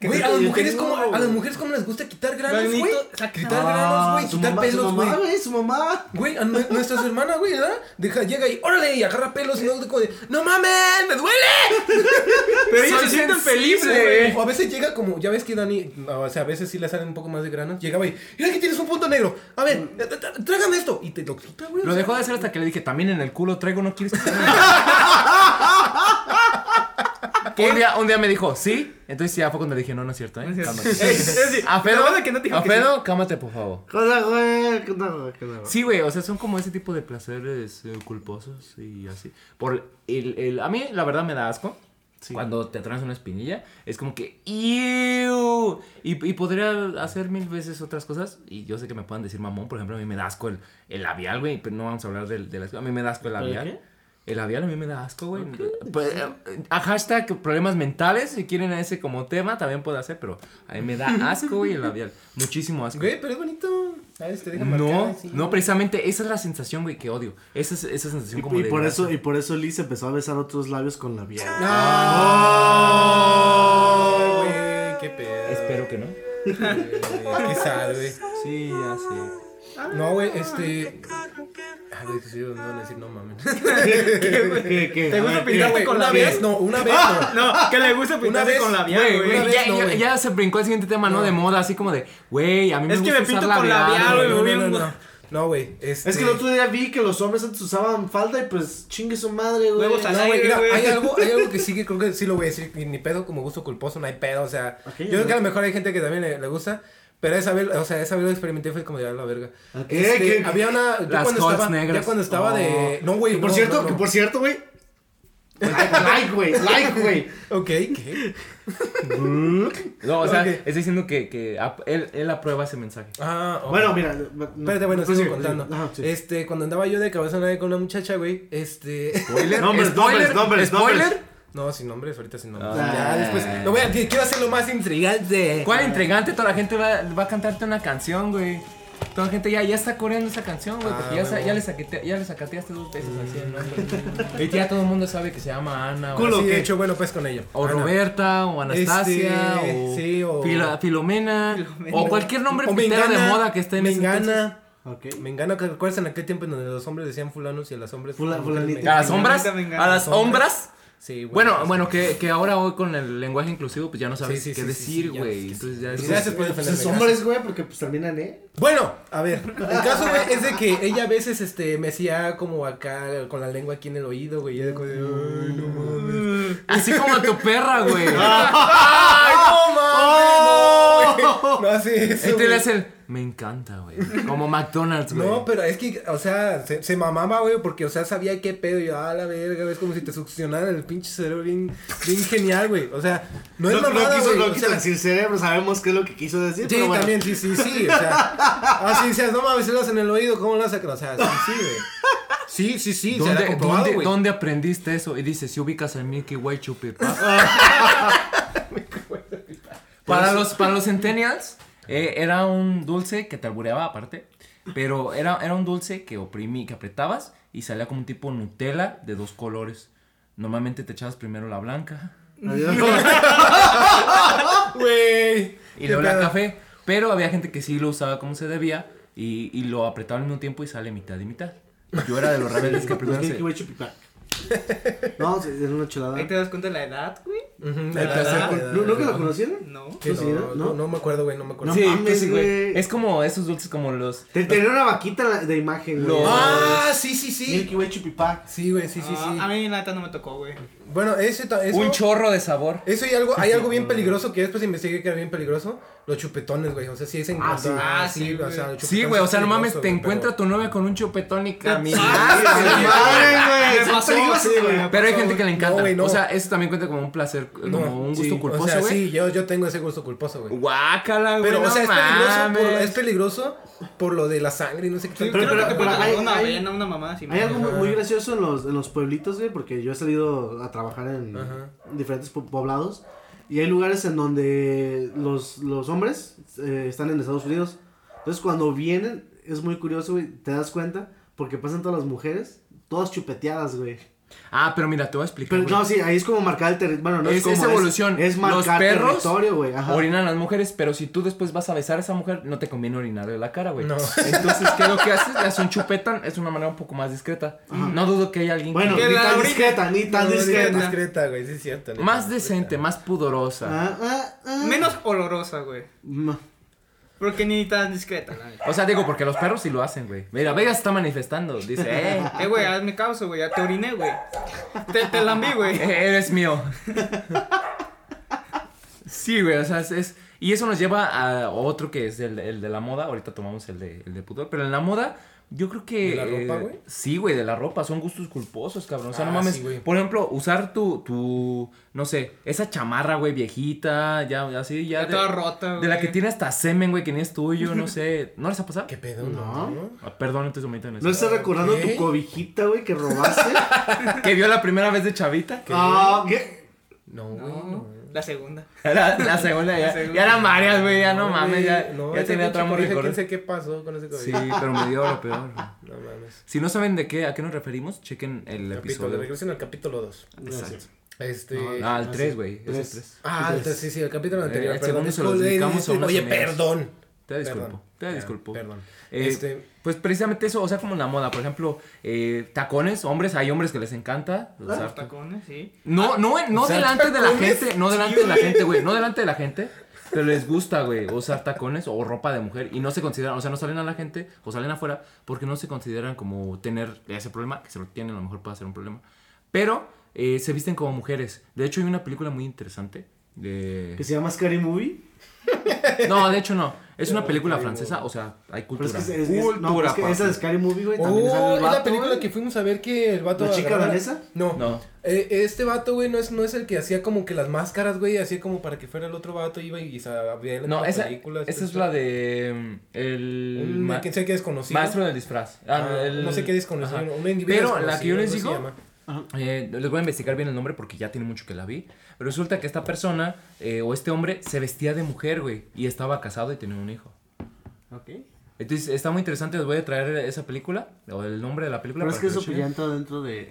Güey, a las mujeres como a las mujeres como les gusta quitar granos, güey. Quitar granos, güey, Ah, su quitar mamá, pelos, su güey. mamá, güey, su mamá. Güey, a nue- nuestra su hermana, güey, ¿verdad? Deja, llega y órale, y agarra pelos y no de como de, no mames, me duele. Pero ellos se sienten felices, güey. O a veces llega como, ya ves que Dani, o sea, a veces sí le salen un poco más de granos. Llegaba y, mira aquí tienes un punto negro. A ver, eh, trágame esto. Y te lo quita, güey. Lo dejó de hacer hasta que le dije, también en el culo traigo, ¿no quieres quitarme? un, día, un día me dijo, sí. Entonces ya fue cuando le dije, no, no es cierto, ¿eh? Decir, A Fedo, que a que sí. Fedo, cámate, por favor. Sí, güey, o sea, son como ese tipo de placeres eh, culposos y así. Por el, el, a mí, la verdad, me da asco. Cuando te traes una espinilla, es como que ¡Iu! Y, y podría hacer mil veces otras cosas. Y yo sé que me puedan decir mamón, por ejemplo, a mí me da asco el, el labial, güey. Pero no vamos a hablar del, del asco. A mí me da asco el ¿El labial. qué? El labial a mí me da asco, güey. Pues, eh, a hashtag problemas mentales, si quieren ese como tema, también puede hacer, pero a mí me da asco, güey, el labial. Muchísimo asco. Güey, pero es bonito. ¿Sabes? Te deja No, así. no, precisamente esa es la sensación, güey, que odio. Esa es esa sensación Y, como y de por grasa. eso, y por eso Liz empezó a besar otros labios con labial. Ay, güey, qué pedo. Espero que no. Qué sad, güey. Sí, ya sé. No, güey, este. A ver, sí, no van a decir, no mames. ¿Qué, qué? ¿Te gusta ver, pintar ¿qué? güey, con labial? vez, no, una vez no. No, que le gusta vez, con labial, Güey, ya, no, ya- ya se brincó el siguiente tema, ¿no? De moda, así como de, güey, a mí me Es que gusta me pinto usar con labial, güey. güey. No, bien, no, no, güey. Este... Es que el otro día vi que los hombres antes usaban falda y pues chingue su madre, güey. No, güey, mira, hay algo, hay algo que sí que creo que sí lo voy a decir, ni pedo como gusto culposo, no hay pedo, o sea, Ok, yo creo que a lo mejor hay gente que también le, le gusta, pero esa vez, o sea, esa vez lo experimenté y fue como de a la verga. Este, ¿qué? había una, yo Las cuando estaba, negras. ya cuando estaba de, Oh. no, güey, Que por no, cierto, no, no. que por cierto, güey. Like, güey, like, güey. Ok, ¿qué? No, o sea, Ok. es diciendo que, que él, él aprueba ese mensaje. Ah, ok. Bueno, mira. Espérate, bueno, sigo sí, contando. Sí. Este, cuando andaba yo de cabezona con una muchacha, güey, este... Spoiler, Nombres, spoiler, nombres, nombres, spoiler. No, sin nombres, ahorita sin nombres. Ah. Ya, después, lo voy a, quiero hacerlo más intrigante. ¿Cuál intrigante? Toda la gente va, va a cantarte una canción, güey. Toda la gente ya, ya está coreando esa canción, güey. Ah, Porque ya, sa- huevo. ya, le saquete- ya le sacateaste dos veces así el nombre. y ya todo el mundo sabe que se llama Ana. O, Culo. Sí, de ¿qué? hecho, bueno, pues con ella. o Ana. Roberta, o Anastasia, Este, o, sí, o- Filo- Filomena, Filomena. o cualquier nombre O pitero de moda que esté en ese entonces. Mengana. Ok. Mengana, ¿te acuerdas en aquel tiempo en donde los hombres decían fulanos y a las hombres Fula- fulanito. A las sombras, a las sombras. Sí, Bueno, pues, bueno, que, que ahora hoy con el lenguaje inclusivo, pues ya no sabes Sí, sí, qué sí, decir, sí, sí, ya, güey. es Entonces ya es- gracias por Pues defenderme. es hombres, güey, porque pues terminan, ¿eh? Bueno, a ver, el caso, güey, es de que ella a veces, este, me hacía como acá, con la lengua aquí en el oído, güey, y yo de como de, ay, no mames. Así como tu perra, güey. ¡Ay, no mames! No. No hace eso, Este le güey. Me encanta, güey. Como McDonald's, güey. No, pero es que, o sea, se, se mamaba, güey, porque, o sea, sabía qué pedo. Y yo, ah, la verga, es como si te succionara el pinche cerebro bien, bien genial, güey. O sea, no es No, no mamada, quiso, güey. no o quiso sea, decir cerebro, sabemos qué es lo que quiso decir. Sí, pero bueno. también, sí, sí, sí. O sea, ah, sí, decías, no mames, se lo hacen en el oído, ¿cómo lo hacen? O sea, sí, sí, güey. Sí, sí, sí, se ¿Dónde, comprobado, dónde- güey. dónde aprendiste eso? Y dice, si ubicas al Milky Way Chupipa. para, los, para los centennials, eh, era un dulce que te albureaba aparte. Pero era, era un dulce que oprimí, que apretabas y salía como un tipo Nutella de dos colores. Normalmente te echabas primero la blanca Güey. y luego la café. Pero había gente que sí lo usaba como se debía y, y lo apretaba al mismo tiempo y sale mitad y mitad. Yo era de los rebeldes que primero se... No, es una chulada. Ahí te das cuenta de la edad, güey. Ujú, ¿De el la placer da. ¿No, ¿No que lo conocieron? No. Que ¿Tú sí, no, no? me acuerdo, güey, no me acuerdo. No Sí, mames, pues sí, güey. Es como esos dulces como los... Te- Tenía una vaquita de imagen, güey. Los- Ah, sí, sí, sí. Milky Way Chupipac. Sí, güey, sí, sí, Ah, sí. A mí neta no me tocó, güey. Bueno, ese, eso, Un chorro de sabor. eso y algo, hay algo bien peligroso que después investigué que era bien peligroso. Los chupetones, güey. O sea, sí es en Ah, sí. a- Ah, sí, o güey. sea, los Sí, güey, o sea, no mames, te güey, encuentra pero- tu novia con un chupetón y camina. madre, güey. Me Son pasó, peligrosos, sí, güey. güey. Pero hay gente que le encanta. No, güey, no. O sea, eso también cuenta como un placer, No, como un gusto sí, culposo, O sea, güey. sí, yo, yo tengo ese gusto culposo, güey. Guácala, güey. Pero, no o sea, es peligroso, es peligroso por lo de la sangre y no sé qué. Sí, pero- creo pero- que pero por hay- una hay- avena, una mamá así. Hay algo muy, muy gracioso en los, en los pueblitos, güey, porque yo he salido a trabajar en Ajá. diferentes po- poblados y hay lugares en donde los, los hombres eh, están en Estados Unidos. Entonces cuando vienen, es muy curioso, güey, te das cuenta, porque pasan todas las mujeres, todas chupeteadas, güey. Ah, pero mira, te voy a explicar. Pero güey. no, sí, ahí es como marcar el territorio. Bueno, no es, Es- como. es evolución. Es, Los marcar perros territorio, güey. Ajá. Orinan las mujeres, pero si tú después vas a besar a esa mujer, no te conviene orinarle la cara, güey. No. Entonces, ¿qué es lo que haces? Le haces un chupetón, es una manera un poco más discreta. No dudo que haya alguien Bueno, que- Que ni la tan orina- discreta, ni tan No, ni discreta. discreta, güey, sí es cierto. más decente, más pudorosa. Ah, ah, ah. Menos olorosa, güey. Ma- Porque ni tan discreta, la. O sea, digo, porque los perros sí lo hacen, güey. Mira, Vegas está manifestando. Dice, eh, Eh, güey, hazme caso, güey. Ya te oriné, güey. Te, te lambí, güey. eh, eres mío. Sí, güey, o sea, es, es- Y eso nos lleva a otro que es el, el de la moda. Ahorita tomamos el de, el de pudor. Pero en la moda, yo creo que. ¿De la ropa, eh, güey? Sí, güey, de la ropa. Son gustos culposos, cabrón. O sea, no Ah, mames. sí, güey. por ejemplo, usar tu, tu. No sé, esa chamarra, güey, viejita. Ya, así, ya. Ya de- toda rota, De la que güey. tiene hasta semen, güey, que ni es tuyo, no sé. ¿No les ha pasado? ¿Qué pedo? No. No. Ah, perdón, entonces me en eso. ¿No estás recordando ¿Qué? tu cobijita, güey, que robaste? ¿Que vio la primera vez de chavita? Ah, ¿qué? No, güey, no. La segunda. La, la segunda ya. La segunda. Ya eran varias, güey, ya no, mames, güey, ya, no, ya tenía tramo recorrido. ¿Quién sé qué pasó con ese Sí, cobija? pero me dio lo peor. No mames. Si no saben de qué, a qué nos referimos, chequen el Capítulo, episodio. regresen al capítulo 2. Exacto. Este. Ah, el Ah, 3, sí. güey. Es el Tres. 3. Ah, el- sí, sí, el capítulo anterior. el perdón, segundo se lo disculpe, dedicamos a Oye, perdón. Te disculpo, Perdón. te disculpo. Perdón. Eh, este. Pues precisamente eso, o sea, como la moda. Por ejemplo, eh, tacones, hombres, hay hombres que les encanta. usar Los tacones, sí. No, no, no ¿Usar delante de la gente, no delante de la gente, güey, no delante de la gente, pero les gusta, güey, usar tacones o ropa de mujer y no se consideran, o sea, no salen a la gente o salen afuera porque no se consideran como tener ese problema, que se lo tienen, a lo mejor puede ser un problema, pero eh, se visten como mujeres. De hecho, hay una película muy interesante de... Que se llama Scary Movie. No, de hecho no, es una película francesa, o sea, hay Pero es cultura. que, es, es- cultura, no, pero es que papi. esa de Scary Movie, güey, también sale Oh, es la película que fuimos a ver que el vato. ¿La chica danesa? No. No. Eh, este vato, güey, no es, no es el que hacía como que las máscaras, güey, hacía como para que fuera el otro vato, iba y se abría la No, esa, película. esa es la de... mm, El... Un, ma- quién sabe qué desconocido. Maestro del disfraz. Ah, Ah, el- no sé qué desconocido. Ajá. un individuo Pero la que yo les digo, llama. Eh, les voy a investigar bien el nombre porque ya tiene mucho que la vi. Pero resulta que esta persona eh, o este hombre se vestía de mujer, güey. Y estaba casado y tenía un hijo. Ok. Entonces está muy interesante. Les voy a traer esa película o el nombre de la película. Pero es que eso ya entra dentro de,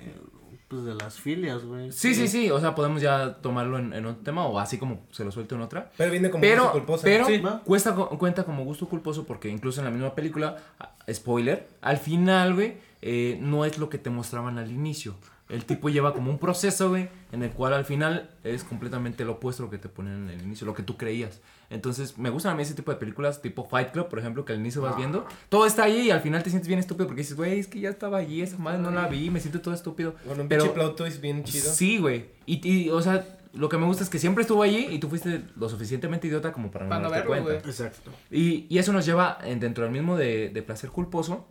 pues, de las filias, güey. Sí, sí, sí. O sea, podemos ya tomarlo en, en otro tema o así como se lo suelto en otra. Pero viene como Pero, gusto culposo. pero Sí, cuesta, cuenta como gusto culposo porque incluso en la misma película, ah, spoiler, al final, güey, eh, no es lo que te mostraban al inicio. El tipo lleva como un proceso, güey, en el cual al final es completamente lo opuesto a lo que te ponen en el inicio, lo que tú creías. Entonces, me gustan a mí ese tipo de películas, tipo Fight Club, por ejemplo, que al inicio vas viendo. Todo está ahí y al final te sientes bien estúpido porque dices, güey, es que ya estaba allí, esa madre no la vi, me siento todo estúpido. Bueno, un Pero- pinche plot twist bien chido. Sí, güey. Y, y, o sea, lo que me gusta es que siempre estuvo allí y tú fuiste lo suficientemente idiota como para no Para no darte verlo, cuenta. güey. Exacto. Y, y eso nos lleva en- dentro del mismo de, de placer culposo.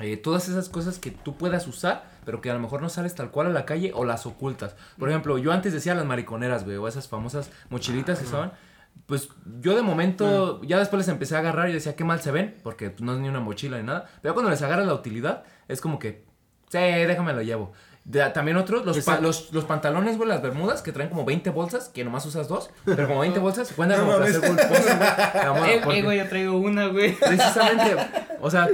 Eh, todas esas cosas que tú puedas usar, pero que a lo mejor no sales tal cual a la calle o las ocultas. Por ejemplo, yo antes decía las mariconeras, güey, o esas famosas mochilitas que estaban. Pues yo de momento, ya después les empecé a agarrar y decía, qué mal se ven, porque pues, no es ni una mochila ni nada. Pero cuando les agarras la utilidad, es como que, sí, déjame lo llevo. De- también otros, los, pa- los, los pantalones, güey, las bermudas, que traen como 20 bolsas, que nomás usas dos, pero como 20 bolsas, se cuentan como placer culposo, güey. Eh, porque- eh, güey, yo traigo una, güey. Precisamente, o sea,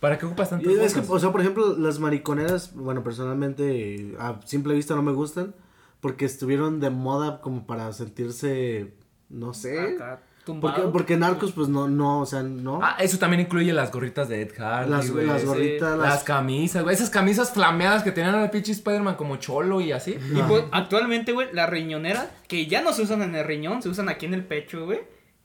¿para qué ocupas tantas es que, o sea, por ejemplo, las mariconeras, bueno, personalmente, a simple vista no me gustan. Porque estuvieron de moda como para sentirse, no sé. Acá, Porque, tumbado. porque Narcos, pues no, no, o sea, no. Ah, eso también incluye las gorritas de Ed Hardy, las, güey, las sí. gorritas, Las las... camisas, güey. Esas camisas flameadas que tenían al pinche Spider-Man como cholo y así. Y pues, actualmente, güey, las riñoneras, que ya no se usan en el riñón, se usan aquí en el pecho, güey.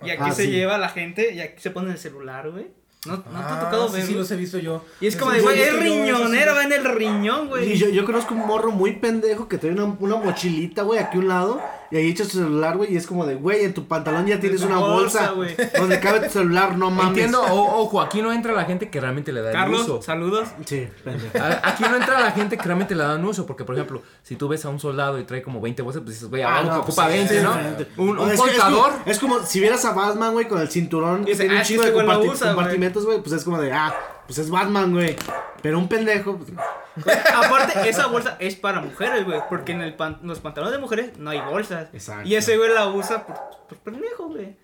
Y aquí Ah, se sí. lleva la gente y aquí se pone el celular, güey. ¿No, no te ha Ah, tocado ver? sí, los he visto yo. Y es como de, güey, es riñonero, va en el riñón, Y güey. yo, yo conozco un morro muy pendejo que trae una, una mochilita, güey, aquí a un lado. Y ahí echa su celular, güey. Y es como de, güey, en tu pantalón ya tienes tu una bolsa, güey. donde cabe tu celular, no mames. Entiendo, o- ojo, aquí no entra la gente que realmente le da el Carlos, uso. saludos. Sí, pendejo. A- Aquí no entra la gente que realmente le dan uso, porque por ejemplo, si tú ves a un soldado y trae como 20 bolsas, pues dices, güey, Ah, abajo no, que ocupa pues, 20, sí, ¿no? diferente. Un, un es que- es contador. como- Es como, si vieras a Batman, güey, con el cinturón que Dice, tiene ah, un es chingo que de este güey lo comparti- usa, güey. compartimentos, güey, pues es como de, ah, pues es Batman, güey. Pero un pendejo, pues, aparte, esa bolsa es para mujeres, güey. Porque en el pan- los pantalones de mujeres no hay bolsas. Exacto. Y ese güey la usa por, por pendejo, güey.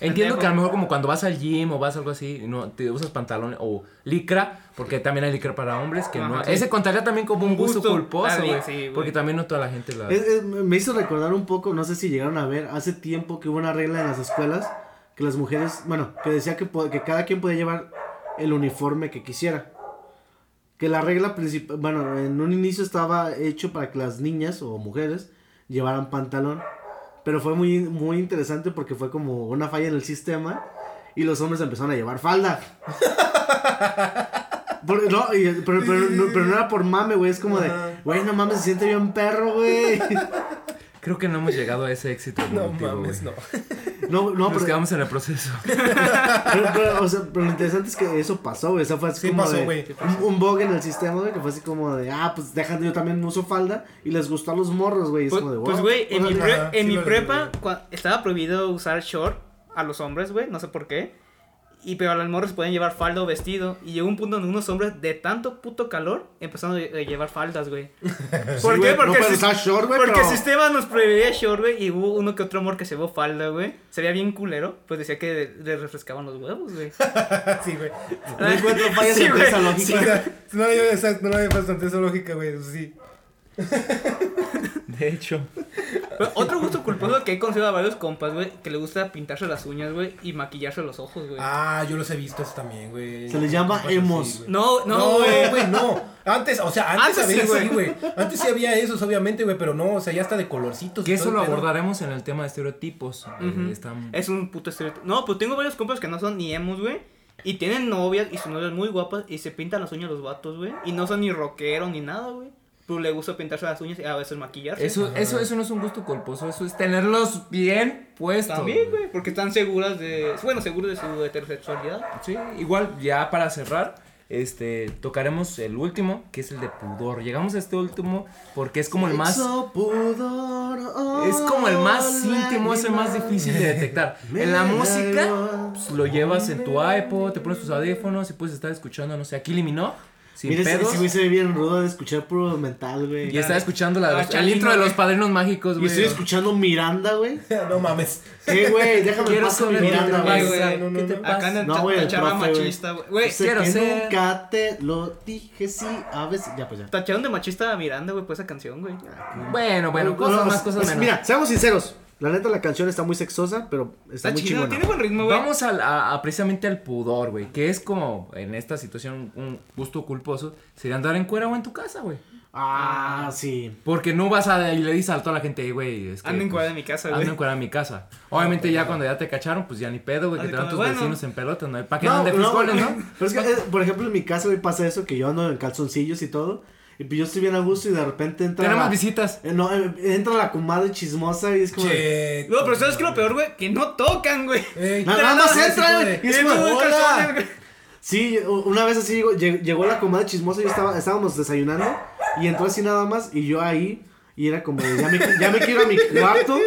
Entiendo que a lo mejor como cuando vas al gym o vas a algo así, no te usas pantalones o licra, porque también hay licra para hombres que no. Sí. Ese contaría también como un gusto, gusto, culposo, bien, güey, sí, porque también no toda la gente la Es- es- me hizo recordar un poco, no sé si llegaron a ver, hace tiempo que hubo una regla en las escuelas que las mujeres, bueno, que decía que, que cada quien podía llevar el uniforme que quisiera. Que la regla principal, bueno, en un inicio estaba hecho para que las niñas o mujeres llevaran pantalón. Pero fue muy, muy interesante porque fue como una falla en el sistema. y los hombres empezaron a llevar falda. Por- no, y- pero, pero, no, pero no era por mame, güey. Es como de, güey, no mames, se siente bien perro, güey. Creo que no hemos llegado a ese éxito. No evolutivo, mames, güey. no. No, no, Nos pero, quedamos en el proceso. pero, pero, o sea, pero lo interesante es que eso pasó, güey. Eso fue así Sí como pasó, de un, un bug en el sistema, güey, que fue así como de, ah, pues déjate, yo también uso falda y les gustó a los morros, güey. Es Pues, como de, pues, güey, en mi, pre- Ajá, en sí mi prepa estaba prohibido usar short a los hombres, güey, no sé por qué. Y pero a las morras pueden llevar falda o vestido. Y llegó un punto donde unos hombres de tanto puto calor empezaron a lle- a llevar faldas, güey. ¿Por Sí, qué? no Porque, puedes el, usar short, porque pero- el sistema nos prohibía short, güey. Y hubo uno que otro amor que se llevó falda, güey. Sería bien culero. Pues decía que le refrescaban los huevos, güey. Sí, güey. No encuentro fallas Sí, en esa lógica. no no hay bastante esa lógica, güey. Sí. De hecho. Pero otro gusto culposo que he conocido a varios compas, güey, que le gusta pintarse las uñas, güey, y maquillarse los ojos, güey. Ah, yo los he visto eso también, güey. Se les llama así, emos. güey. no, no, No, güey. güey, no. Antes, o sea, antes, Antes había sí, sí, güey. Antes sí había esos, obviamente, güey, pero no, o sea, ya está de colorcitos. Que y eso todo lo pedo. abordaremos en el tema de estereotipos. eh, están- Es un puto estereotipo. No, pues tengo varios compas que no son ni emos, güey. Y tienen novias y sus novias muy guapas y se pintan las uñas los vatos, güey. Y no son ni rockeros ni nada, güey. Pero le gusta pintarse las uñas y a veces maquillarse. Eso, eso, eso no es un gusto culposo, eso es tenerlos bien puestos. También, güey, porque están seguras de. Bueno, seguros de su heterosexualidad. Sí, igual ya para cerrar, este, tocaremos el último, que es el de pudor. Llegamos a este último porque es como el más... Pudor, oh, Es como el más íntimo, es el más difícil de detectar. En la música, pues, lo llevas en tu iPod, te pones tus audífonos y puedes estar escuchando, no sé, aquí eliminó, sin Mira, pedos. ese güey se ve bien rudo de escuchar puro mental, güey. Y está escuchando la de Ah, los- el intro de los güey. padrinos mágicos, Y güey. estoy escuchando Miranda, güey. No mames. ¿Qué, güey? Déjame Quiero pasar mi Miranda, güey. no, no, ¿qué te pasa? Acá en el No, güey, güey. machista, güey. Quiero ser- nunca te lo dije, sí, a veces. Ya, pues ya. tacharon de machista a Miranda, güey, por esa canción, güey. Bueno, bueno, No, cosas más, cosas es- menos. Mira, seamos sinceros. La neta, la canción está muy sexosa, pero está, Está muy chido, chingona. tiene buen ritmo, güey. Vamos al- a, a precisamente al pudor, güey. Que es como en esta situación un gusto culposo. Sería andar en cuera o en tu casa, güey. Ah, sí. Porque no vas a y le dices a toda la gente, "Ey, güey. Es que, Ando en pues, cuadra en mi casa, Ando güey. en cuera en mi casa. Obviamente ya cuando ya te cacharon, pues ya ni pedo, güey. Que Así te van tus bueno. vecinos en pelotas, ¿no? ¿Para qué No, andan de no, frijoles, no? Pero es que, eh, por ejemplo, en mi casa, güey, pasa eso, que yo ando en calzoncillos y todo. Y pues yo estoy bien a gusto y de repente entra Tenemos la, visitas. eh, no, eh, entra la comadre chismosa y es como... de- Che. No, pero ¿sabes qué es lo peor, güey? Que no tocan, güey. Ey, Nada, nada más entra, güey. Y es como, "Hola". Sí, una vez así llegó, lleg- llegó la comadre chismosa y yo estaba, estábamos desayunando y entró así nada más y yo ahí y era como, de, ya me, ya me quiero a mi cuarto,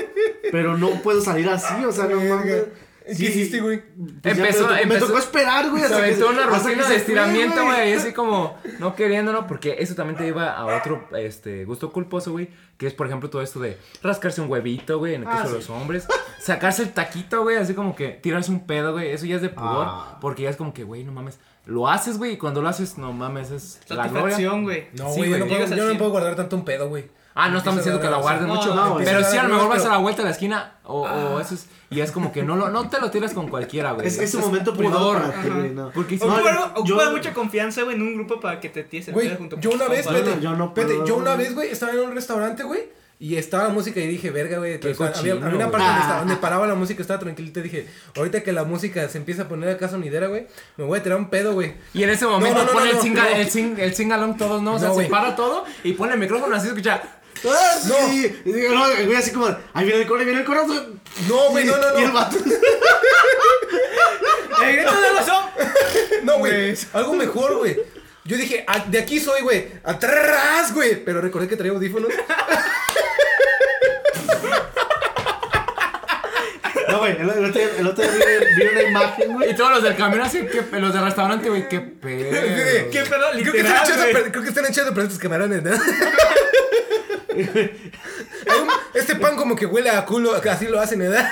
pero no puedo salir así, o sea, no mames. ¿Qué hiciste, güey? Pues ya Empezó- me, tocó- me empezó- tocó esperar, güey. Se aventó una rutina de estiramiento, güey. Y así como no queriéndolo, porque eso también te lleva a otro este, gusto culposo, güey. Que es, por ejemplo, todo esto de rascarse un huevito, güey, en el Ah, caso de sí. los hombres. Sacarse el taquito, güey, así como que tirarse un pedo, güey. Eso ya es de pudor. Ah. Porque ya es como que, güey, no mames. Lo haces, güey, y cuando lo haces, no mames, es la gloria. Güey. No, Sí, güey, yo, no puedo- yo no puedo guardar tanto un pedo, güey. Ah, no estamos diciendo que la guardes No, mucho. no, pero sí, a lo mejor vas a la vuelta de la esquina. O, o eso es. Y es como que no, lo, no te lo tiras con cualquiera, güey. Es, es un momento privado pudor. para ti, güey, no. Porque si No, Ocupa, yo- ocupa mucha confianza, güey, en un grupo para que te tires el Güey, pedo junto yo una vez, vete, yo no vete, puedo, yo una güey. vez, güey, estaba en un restaurante, güey, y estaba la música y dije, verga, güey, había, había una parte donde, Ah. estaba- donde paraba la música, estaba tranquilita, y dije, ahorita que la música se empieza a poner acá sonidera, güey, me voy a tirar un pedo, güey. Y en ese momento No, no, no, pone no, el, singa, no. el, sing, el sing-along todos, ¿no? O sea, No, se para todo y pone el micrófono así, escucha. ¡Ah, sí! Y digo, no, el güey así como, ahí viene el coro, ahí viene el coro. No, güey, no, no, Y el no. vato, ¡El grito de razón! No, güey, algo mejor, güey. Yo dije, "Ah, de aquí soy, güey, atrás, güey. Pero recordé que traía audífonos. No, güey, el, el otro día, el otro día vi, vi una imagen, güey. Y todos los del camión así, que los del restaurante, güey, qué pedo. ¡Qué pedo! Creo que, están Literal, echando, güey. pre- creo que están echando para estos camarones, ¿no? Este pan como que huele a culo, así lo hacen, ¿verdad?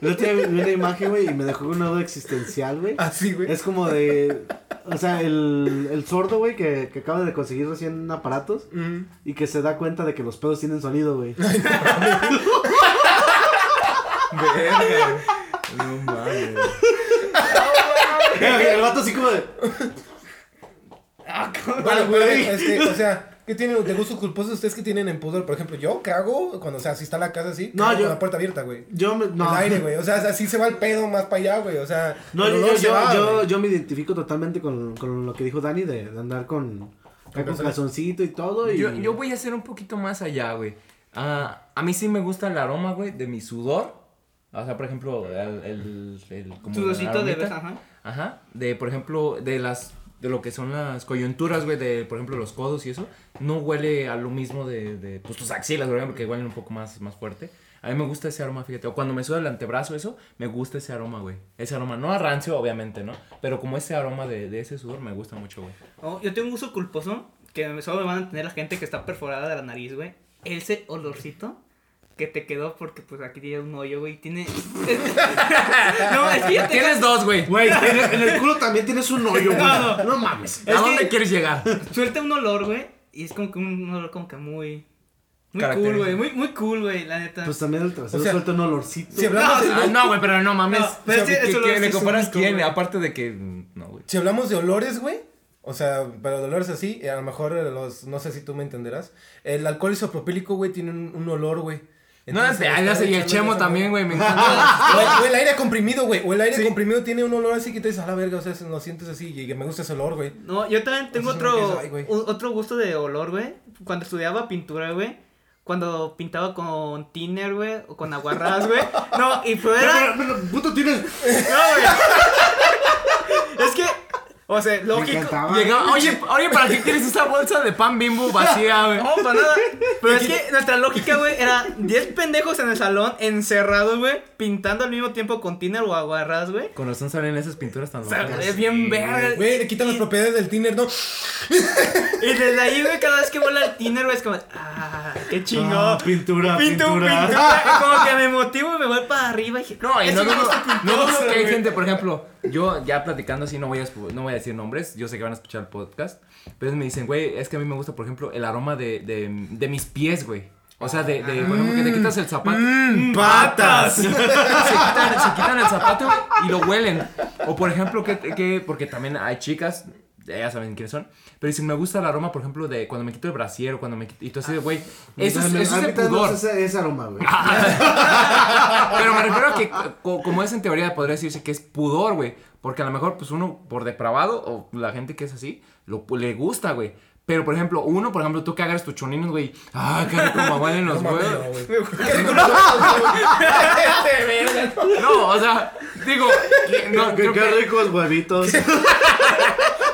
El otro día vi vi una imagen, güey, y me dejó una duda existencial, güey. Así, güey. Es como de. O sea, el, el sordo, güey, que, que acaba de conseguir recién aparatos y que se da cuenta de que los pedos tienen sonido, güey. Verga. No mames. el vato así como de. Ah, cabrón. Bueno, güey. pero, este, o sea, ¿Qué tienen de gustos culposos ustedes que tienen en pudor? Por ejemplo, yo cago cuando, o sea, si está la casa así, No, cago yo- con la puerta abierta, güey. Yo me, no. El aire, güey. O sea, así se va el pedo más para allá, güey. O sea, No, el yo, olor yo, se va, yo, güey. yo me identifico totalmente con, con lo que dijo Dani de, de andar con, acá con calzoncito y todo. Y... Yo, yo voy a hacer un poquito más allá, güey. Ah, a mí sí me gusta el aroma, güey, de mi sudor. O sea, por ejemplo, el... el, el como Sudorcito de aromita. vez, ajá. Ajá. De, por ejemplo, de las... De lo que son las coyunturas, güey, de, por ejemplo, los codos y eso. No huele a lo mismo de, de pues, tus axilas, por ejemplo, que huelen un poco más, más fuerte. A mí me gusta ese aroma, fíjate. O cuando me suda el antebrazo, eso, me gusta ese aroma, güey. Ese aroma. No a rancio, obviamente, ¿no? Pero como ese aroma de, de ese sudor me gusta mucho, güey. Oh, yo tengo un uso culposo que solo me van a entender la gente que está perforada de la nariz, güey. Ese olorcito que te quedó porque pues aquí tiene un hoyo, güey. Tiene. no, es que ya te- Tienes dos, güey. Güey, en, el- en el culo también tienes un hoyo, güey. No, No, no. mames. ¿A Es dónde que- quieres llegar? Suelta un olor, güey. Y es como que un olor como que muy. Muy cool, güey. Muy, muy cool, güey, la neta. Pues también el trasero O sea, suelta un olorcito. Si hablamos, de, Ah, no, güey, pero no mames. No, pero O sea, es que ¿qué- le comparas quién? Aparte de que. mm, No, güey. si hablamos de olores, güey. O sea, pero de olores así, a lo mejor eh, los, no sé si tú me entenderás. El alcohol isopropílico, güey, tiene un, un olor, güey. No, Entonces, ya estar sé, y el chemo eso, también, güey, me O encanta. el, o el aire comprimido, güey. O el aire comprimido tiene un olor así que te dices, a la verga, o sea, lo sientes así y que me gusta ese olor, güey. No, yo también tengo otro, otro gusto de olor, güey. Cuando estudiaba pintura, güey. Cuando pintaba con thinner, güey. O con aguarrás, güey. No, y Pero, fuera. pero, pero, puto, tienes. No, güey. O sea, lógico. Llegaba, oye, oye, ¿para qué quieres esa bolsa de pan bimbo vacía, güey? No, para nada. Pero es que nuestra lógica, güey, era 10 pendejos en el salón, encerrados, güey, pintando al mismo tiempo con thinner o aguarrás, güey. Con razón salen esas pinturas tan O sea, locas. es bien verga. Güey, le quitan las propiedades del tiner, ¿no? Y desde ahí, güey, cada vez que vuela el thinner, güey, es como, ah, qué chingón. Ah, pintura, Pintu- pintura. pintura. Como que me motivo y me voy para arriba. Y dije, No, y no dudo, gusto no culposo, dudo que hay güey. gente, por ejemplo, yo ya platicando así, no voy, a, no voy a decir nombres, yo sé que van a escuchar el podcast, pero me dicen, güey, es que a mí me gusta, por ejemplo, el aroma de, de, de mis pies, güey. O sea, de, de, por ejemplo, que te quitas el zapato. ¡Patas! se, quitan, se quitan el zapato y lo huelen. O por ejemplo, que, que porque también hay chicas, ya saben quiénes son, pero dicen, me gusta el aroma, por ejemplo, de cuando me quito el brasier o cuando me quito, y tú así de, güey, eso, es- eso es no pudor. es ese, ese aroma, güey. Pero me refiero a que, co- como es en teoría, podría decirse que es pudor, güey. Porque a lo mejor, pues uno por depravado, o la gente que es así, lo, le gusta, güey. Pero, por ejemplo, uno, por ejemplo, tú que agarras tus choninos, güey. Ah, qué rico me huelen los huevos. no, o sea, digo, que- no, Qué, creo qué que ricos huevitos.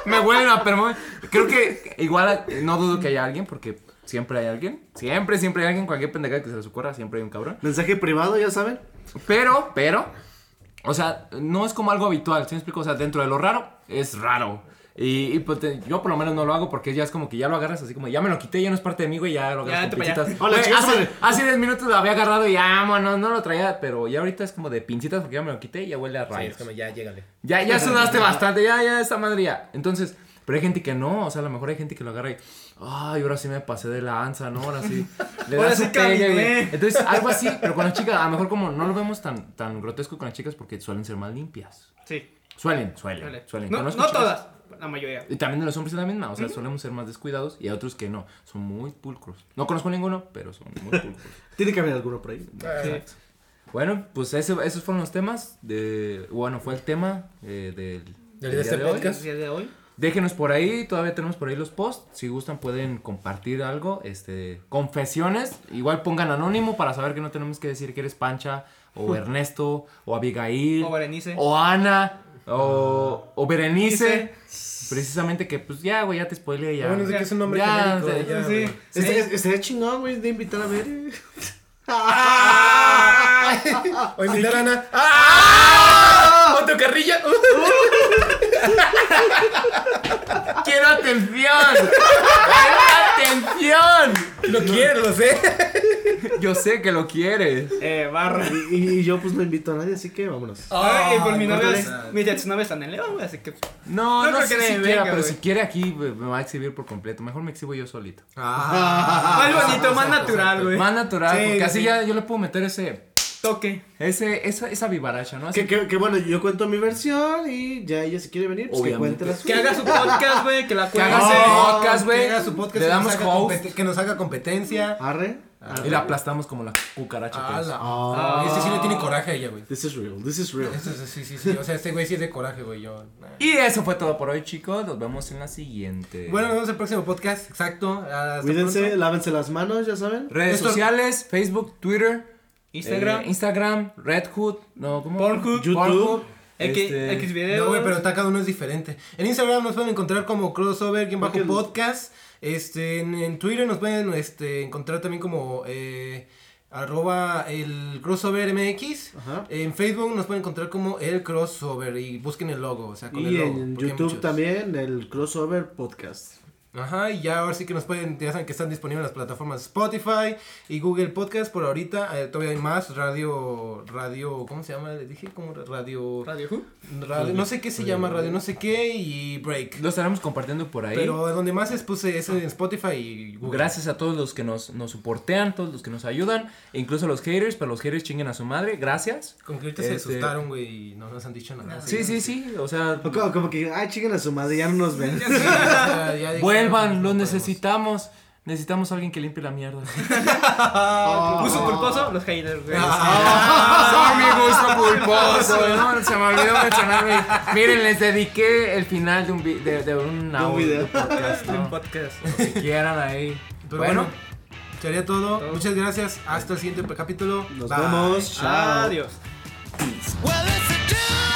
me huelen a perfume. Creo que igual eh, no dudo que haya alguien, porque siempre hay alguien. Siempre, siempre hay alguien. Cualquier pendejada que se les ocurra, siempre hay un cabrón. Mensaje privado, ya saben. Pero, pero, o sea, no es como algo habitual, ¿sí me explico? O sea, dentro de lo raro, es raro. Y, y, pues, te- yo por lo menos no lo hago porque ya es como que ya lo agarras así como, ya me lo quité, ya no es parte de mí, güey, ya lo Ya, agarras con. Hola, Güey, chicos, hace, hace 10 minutos lo había agarrado y ya, no lo traía, pero ya ahorita es como de pincitas porque ya me lo quité y ya huele a Sí, rayos. es como ya, llégale. Ya, ya sudaste bastante, ya, ya, esta madre ya. Entonces, pero hay gente que no, o sea, a lo mejor hay gente que lo agarra y, ay, ahora sí me pasé de lanza, ¿no? Ahora sí. Le Ahora sí pegue, güey. Entonces, algo así, pero con las chicas, a lo mejor como no lo vemos tan, tan grotesco con las chicas porque suelen ser más limpias. Sí, Suelen, suelen, suelen. No, no todas, la mayoría. Y también de los hombres es la misma, o sea, solemos ser más descuidados y hay otros que no, son muy pulcros. No conozco ninguno, pero son muy pulcros. Tiene que haber alguno por ahí. Exacto. bueno, pues ese- esos fueron los temas de, bueno, fue el tema eh, del, Del del este día de hoy. podcast. El día de hoy. Déjenos por ahí, todavía tenemos por ahí los posts. Si gustan pueden compartir algo, este, confesiones. Igual pongan anónimo para saber que no tenemos que decir que eres Pancha o Ernesto o Abigail O Berenice. o Ana o, o Berenice. Precisamente que pues ya, güey, ya te spoileé ya. Bueno es que es un nombre Ya, genérico. sí, ya, sí. güey. Este- este- Estaría chingón, güey, de invitar a ver. O invitar a Ana. ¡Ah! ¡Otro carrilla! ¡Quiero atención! ¡Quiero atención! Lo quiero, lo sé. Yo sé que lo quieres. Eh, barra. Y, y yo pues no invito a nadie, así que vámonos. Ay, pues mi novia córtale. es. Mi novia están en León, güey, así que. No, No no, creo sé que si quiera, venga, pero güey. si quiere aquí me me va a exhibir por completo. Mejor me exhibo yo solito. Más bonito, más natural, güey. Más natural, Sí, porque así sí. ya yo le puedo meter ese Toque. Ese, esa, esa vivaracha, ¿no? Así Que, que, que bueno, yo cuento mi versión y ya ella si quiere venir, pues que cuente la Que suya. haga su podcast, güey, que la Que haga cuente. su podcast, güey. Que haga su podcast, Le que, nos damos haga compet- que nos haga competencia. Arre. Y la aplastamos como la cucaracha que es. Ah. Este sí le tiene coraje a ella, güey. This is real, this is real. Este es- sí, sí, sí. O sea, este güey sí es de coraje, güey. Yo. nah. Y eso fue todo por hoy, chicos. Nos vemos en la siguiente. Bueno, nos vemos en el próximo podcast. Exacto. Cuídense, lávense las manos, ya saben. Redes Esto- sociales, Facebook, Twitter, Instagram. eh, Instagram, Red Hood, no, ¿cómo? Pornhub. YouTube. X, Este- X. No, güey, pero está cada uno es diferente. En Instagram nos pueden encontrar como crossover bajo Porque- podcast. Este, en, en Twitter nos pueden este, encontrar también como eh, arroba el crossover MX. Ajá. En Facebook nos pueden encontrar como el crossover y busquen el logo, o sea, con el Y logo. en YouTube también, el crossover podcast. Ajá, y ya ahora sí que nos pueden, ya saben que están disponibles en las plataformas Spotify y Google Podcast por ahorita. eh, todavía hay más, radio, radio, ¿cómo se llama? Le dije, como radio, Radio Who. radio, no sé qué se llama, radio, no sé qué y break. Lo estaremos compartiendo por ahí. Pero donde más es puse es en Spotify y Google. Gracias a todos los que nos, nos soportean, todos los que nos ayudan, e incluso a los haters, pero los haters chinguen a su madre, gracias. Con que ahorita se Este- asustaron, güey, y no nos han dicho nada. Sí, sí, sí, o sea, O como, como que, ay, chinguen a su madre, ya no nos ven. Sí, o sea, ya de- vuelvan, podemos. necesitamos. Necesitamos a alguien que limpie la mierda. Uso culposo, los haters, güey. Son mi gusto culposo. No, se me olvidó mencionar. mi- Miren, les dediqué el final de un, vi- de, de un, audio video. podcast, Un podcast. Lo que quieran ahí. Pero bueno, bueno, sería todo. Muchas gracias. Hasta el siguiente capítulo. Nos Bye. vemos. Chao. Adiós. Well, it's a do